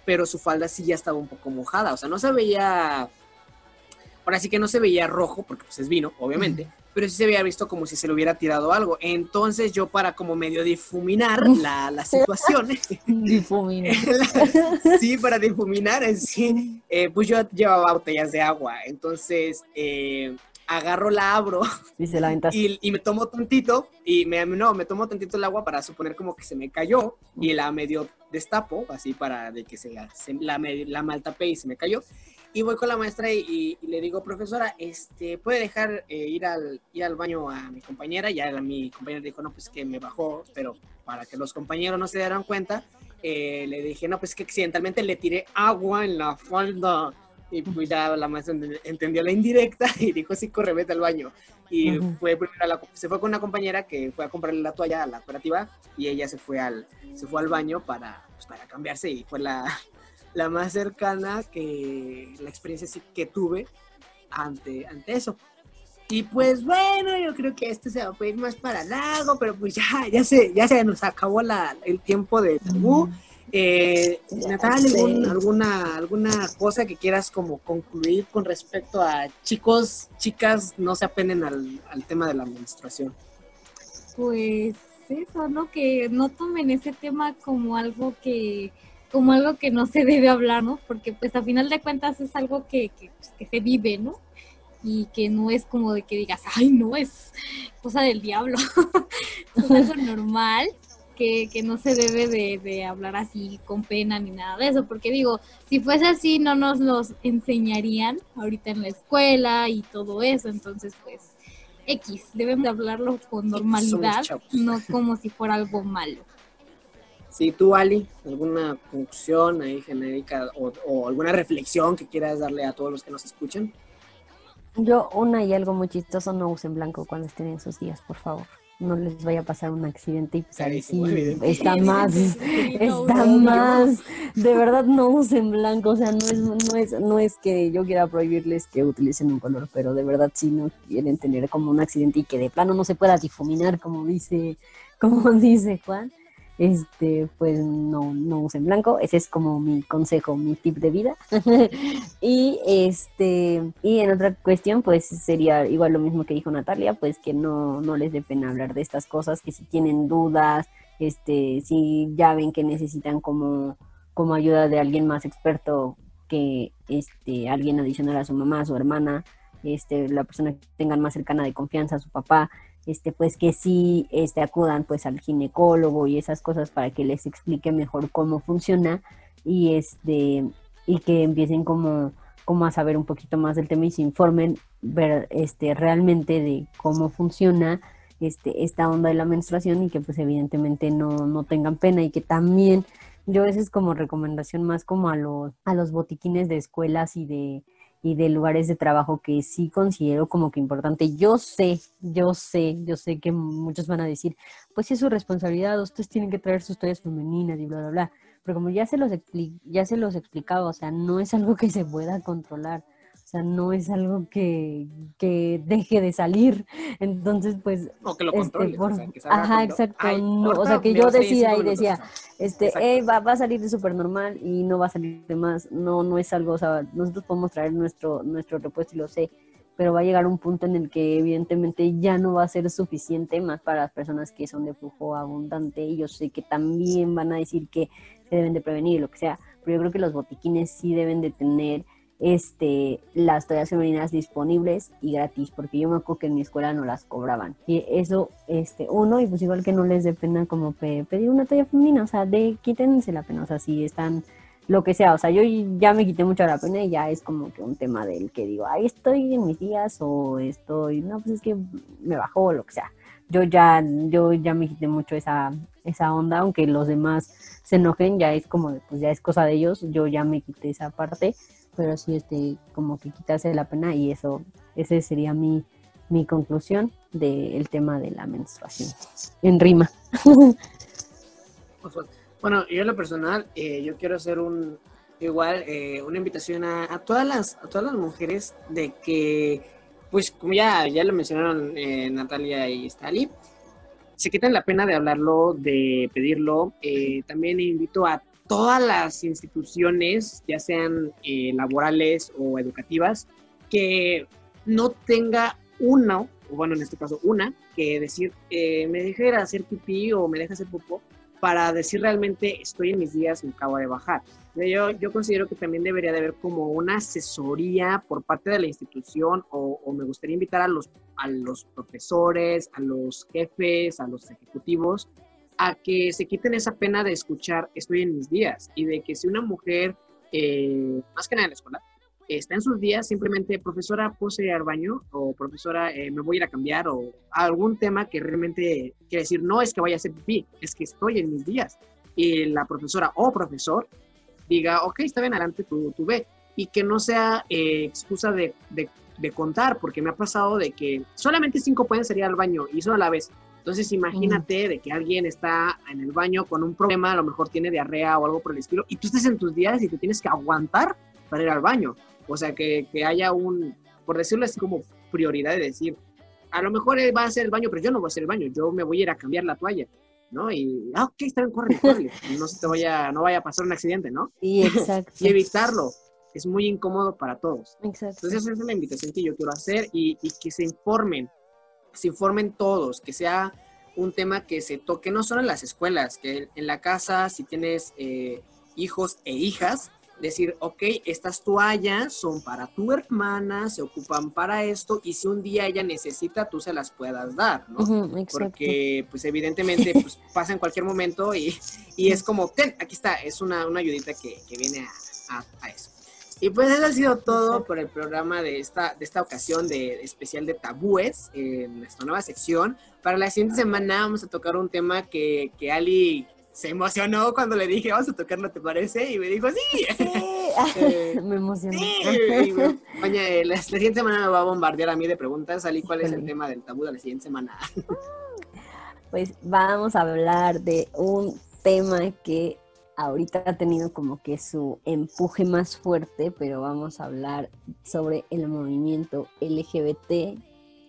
B: pero su falda sí ya estaba un poco mojada, o sea, no se veía, ahora sí que no se veía rojo, porque pues es vino, obviamente, pero sí se había visto como si se le hubiera tirado algo. Entonces yo para como medio difuminar la, la situación,
A: difuminar.
B: sí, para difuminar, sí, eh, pues yo llevaba botellas de agua, entonces... Eh, agarro, la abro
A: y, se la
B: y, y, me tomo tantito y me, no, me tomo tantito el agua para suponer como que se me cayó y la medio destapo, así para de que se, la, la mal tapé y se me cayó. Y voy con la maestra y, le digo, profesora, este, ¿puede dejar eh, ir, al, ir al baño a mi compañera? Ya mi compañera dijo, no, pues que me bajó, pero para que los compañeros no se dieran cuenta, eh, le dije, no, pues que accidentalmente le tiré agua en la falda. Y pues ya la maestra entendió la indirecta y dijo, sí, corre, vete al baño. Y fue primero se fue con una compañera que fue a comprarle la toalla a la operativa y ella se fue al, se fue al baño para, pues, para cambiarse y fue la, la más cercana que la experiencia que tuve ante, ante eso. Y pues bueno, yo creo que este se va a ir más para largo, pero pues ya, ya se, ya se nos acabó la, el tiempo de tabú. Eh, Natalia, alguna, ¿alguna cosa que quieras como concluir con respecto a chicos, chicas, no se apenen al, al tema de la menstruación?
E: Pues eso, ¿no? Que no tomen ese tema como algo que como algo que no se debe hablar, ¿no? Porque pues a final de cuentas es algo que, que, pues, que se vive, ¿no? Y que no es como de que digas, ay, no, es cosa del diablo. es algo normal que, que, no se debe de, de, hablar así con pena ni nada de eso, porque digo, si fuese así no nos los enseñarían ahorita en la escuela y todo eso, entonces pues X, debemos hablarlo con normalidad, no como si fuera algo malo.
B: Sí, tú, Ali, ¿alguna conclusión ahí genérica o, alguna reflexión que quieras darle a todos los que nos escuchan?
A: Yo, una y algo muy chistoso, no usen blanco cuando estén en sus días, por favor. No les vaya a pasar un accidente y pues ahí sí está más, está más, de verdad no usen blanco, o sea, no es, no es, no es que yo quiera prohibirles que utilicen un color, pero de verdad si no quieren tener como un accidente y que de plano no se pueda difuminar, como dice, como dice Juan, este, pues no, no usen blanco, ese es como mi consejo, mi tip de vida. y este, y en otra cuestión, pues sería igual lo mismo que dijo Natalia, pues que no, no les dé pena hablar de estas cosas, que si tienen dudas, este, si ya ven que necesitan como, como ayuda de alguien más experto que este, alguien adicional a su mamá, a su hermana, este, la persona que tengan más cercana de confianza, a su papá, este, pues que sí este, acudan pues al ginecólogo y esas cosas para que les explique mejor cómo funciona y este y que empiecen como, como a saber un poquito más del tema y se informen ver, este, realmente de cómo funciona este, esta onda de la menstruación y que pues evidentemente no, no tengan pena y que también yo a veces como recomendación más como a los, a los botiquines de escuelas y de, y de lugares de trabajo que sí considero como que importante. Yo sé, yo sé, yo sé que muchos van a decir, pues es su responsabilidad, ustedes tienen que traer sus toallas femeninas y bla, bla, bla. Pero como ya se los, ya se los explicaba, o sea, no es algo que se pueda controlar. O sea, no es algo que, que deje de salir. Entonces, pues...
B: O que lo
A: este,
B: controle.
A: por-
B: o sea, que salga
A: ajá, exacto.
B: Ay,
A: no, o sea, que yo decida y decía, este,
B: Exacto.
A: "Ey, va, va a salir de súper normal y no va a salir de más. No, no es algo, o sea, nosotros podemos traer nuestro, nuestro repuesto y lo sé, pero va a llegar un punto en el que evidentemente ya no va a ser suficiente más para las personas que son de flujo abundante y yo sé que también van a decir que se deben de prevenir, lo que sea, pero yo creo que los botiquines sí deben de tener este, las toallas femeninas disponibles y gratis, porque yo me acuerdo que en mi escuela no las cobraban. Y eso, este, uno, y pues igual que no les dé pena como pe- pedir una toalla femenina, o sea, de quítense la pena, o sea, si están lo que sea, o sea, yo ya me quité mucho la pena y ya es como que un tema del que digo, ahí estoy en mis días o estoy, no, pues es que me bajó o lo que sea. Yo ya, yo ya me quité mucho esa, esa onda, aunque los demás se enojen, ya es como, pues ya es cosa de ellos, yo ya me quité esa parte, pero sí, este, como que quitarse la pena y eso, ese sería mi, mi conclusión del tema de la menstruación, en rima.
B: Bueno, yo en lo personal, eh, yo quiero hacer un igual eh, una invitación a, a todas las a todas las mujeres de que, pues como ya, ya lo mencionaron eh, Natalia y Stali, se quiten la pena de hablarlo, de pedirlo. Eh, también invito a todas las instituciones, ya sean eh, laborales o educativas, que no tenga uno, o bueno, en este caso una, que decir, eh, me deja ir a hacer pipí o me deja hacer popó, para decir realmente estoy en mis días, me acabo de bajar. Yo, yo considero que también debería de haber como una asesoría por parte de la institución o, o me gustaría invitar a los, a los profesores, a los jefes, a los ejecutivos, a que se quiten esa pena de escuchar estoy en mis días y de que si una mujer, eh, más que nada en la escuela, está en sus días, simplemente, profesora, puse al baño o profesora, eh, me voy a ir a cambiar o algún tema que realmente quiere decir, no es que vaya a hacer pipí, es que estoy en mis días. Y la profesora o profesor diga, ok, está bien, adelante, tú, tú ve. Y que no sea eh, excusa de, de, de, contar, porque me ha pasado de que solamente cinco pueden salir al baño y eso a la vez. Entonces imagínate de que alguien está en el baño con un problema, a lo mejor tiene diarrea o algo por el estilo, y tú estás en tus días y te tienes que aguantar para ir al baño. O sea, que, que haya un, por decirlo así como prioridad de decir, a lo mejor él va a hacer el baño, pero yo no voy a hacer el baño, yo me voy a ir a cambiar la toalla, ¿no? Y, ah, ok, está bien, corre, corre, no se te vaya, no vaya a pasar un accidente, ¿no?
A: Sí, exacto.
B: y evitarlo, es muy incómodo para todos.
A: Exacto.
B: Entonces esa es la invitación que yo quiero hacer y, y que se informen, se informen todos, que sea un tema que se toque no solo en las escuelas, que en la casa, si tienes eh, hijos e hijas, decir, ok, estas toallas son para tu hermana, se ocupan para esto, y si un día ella necesita, tú se las puedas dar, ¿no?
A: Uh -huh,
B: Porque, pues, evidentemente, pues, pasa en cualquier momento y, y es como, ten, aquí está, es una, una ayudita que, que viene a, a, a, eso. Y pues eso ha sido todo por el programa de esta, de esta ocasión de, especial de tabúes en nuestra nueva sección. Para la siguiente semana vamos a tocar un tema que, que Ali se emocionó cuando le dije, vamos a tocarlo, ¿te parece? Y me dijo, sí.
A: sí. eh, me emocionó.
B: Sí. Y me, oye, la, la, siguiente semana me va a bombardear a mí de preguntas. Ali, ¿cuál es el tema del tabú de la siguiente semana?
A: Pues vamos a hablar de un tema que ahorita ha tenido como que su empuje más fuerte, pero vamos a hablar sobre el movimiento LGBT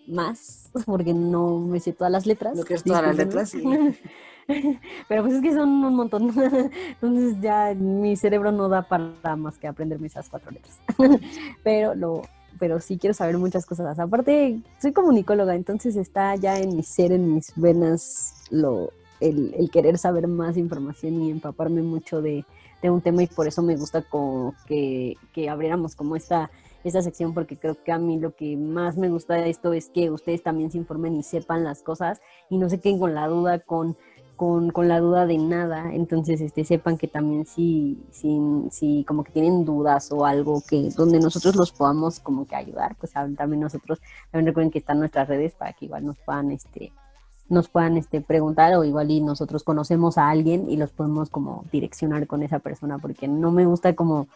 A: más, porque no me sé todas las letras.
B: No que es todas las letras, sí.
A: Pero pues es que son un montón. Entonces ya mi cerebro no da para más que aprenderme esas cuatro letras. Pero lo, pero sí quiero saber muchas cosas. Aparte, soy comunicóloga, entonces está ya en mi ser, en mis venas, lo, el, el querer saber más información y empaparme mucho de, un tema y por eso me gusta como que, que abriéramos como esta, esta sección porque creo que a mí lo que más me gusta de esto es que ustedes también se informen y sepan las cosas y no se queden con la duda, con con, con, la duda de nada, entonces este, sepan que también si, si, si como que tienen dudas o algo que donde nosotros los podamos como que ayudar, pues también nosotros, también recuerden que están nuestras redes para que igual nos puedan este nos puedan este preguntar o igual y nosotros conocemos a alguien y los podemos como direccionar con esa persona porque no me gusta como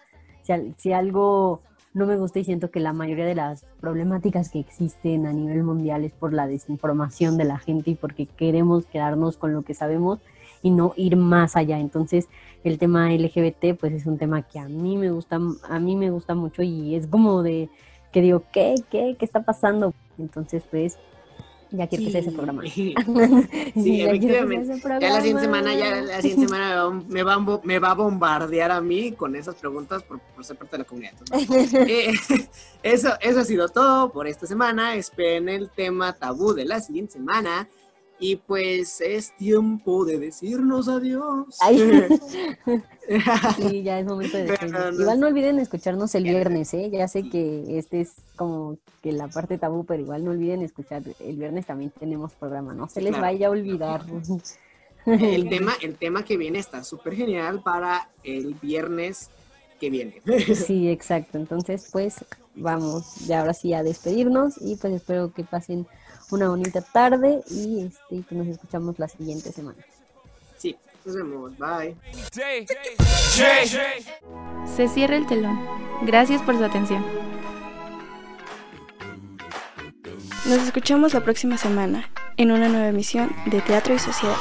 A: si, si algo no me gusta y siento que la mayoría de las problemáticas que existen a nivel mundial es por la desinformación de la gente y porque queremos quedarnos con lo que sabemos y no ir más allá. Entonces, el tema LGBT pues es un tema que a mí me gusta a mí me gusta mucho y es como de que digo, ¿qué? ¿Qué? ¿Qué está pasando? Entonces, pues, ya quiero que sea ese programa.
B: Sí, efectivamente. Ya la siguiente semana, ya la siguiente semana me va, me va a bombardear a mí con esas preguntas por, por ser parte de la comunidad. Entonces, eh, eso, eso ha sido todo por esta semana. Esperen el tema tabú de la siguiente semana. Y pues es tiempo de decirnos adiós.
A: Sí, ya es momento de
B: no-
A: Igual no olviden escucharnos el viernes, ¿eh? Ya sé que este es como que la parte tabú, pero igual no olviden escuchar. El viernes también tenemos programa, no se les
B: Claro.
A: vaya a olvidar.
B: El tema, el tema que viene está súper genial para el viernes que viene.
A: Sí, exacto. Entonces, pues vamos ya ahora sí a despedirnos y pues espero que pasen una bonita tarde y este nos escuchamos la siguiente semana.
B: Sí, nos vemos. Bye.
C: Se cierra el telón. Gracias por su atención. Nos escuchamos la próxima semana en una nueva emisión de Teatro y Sociedad.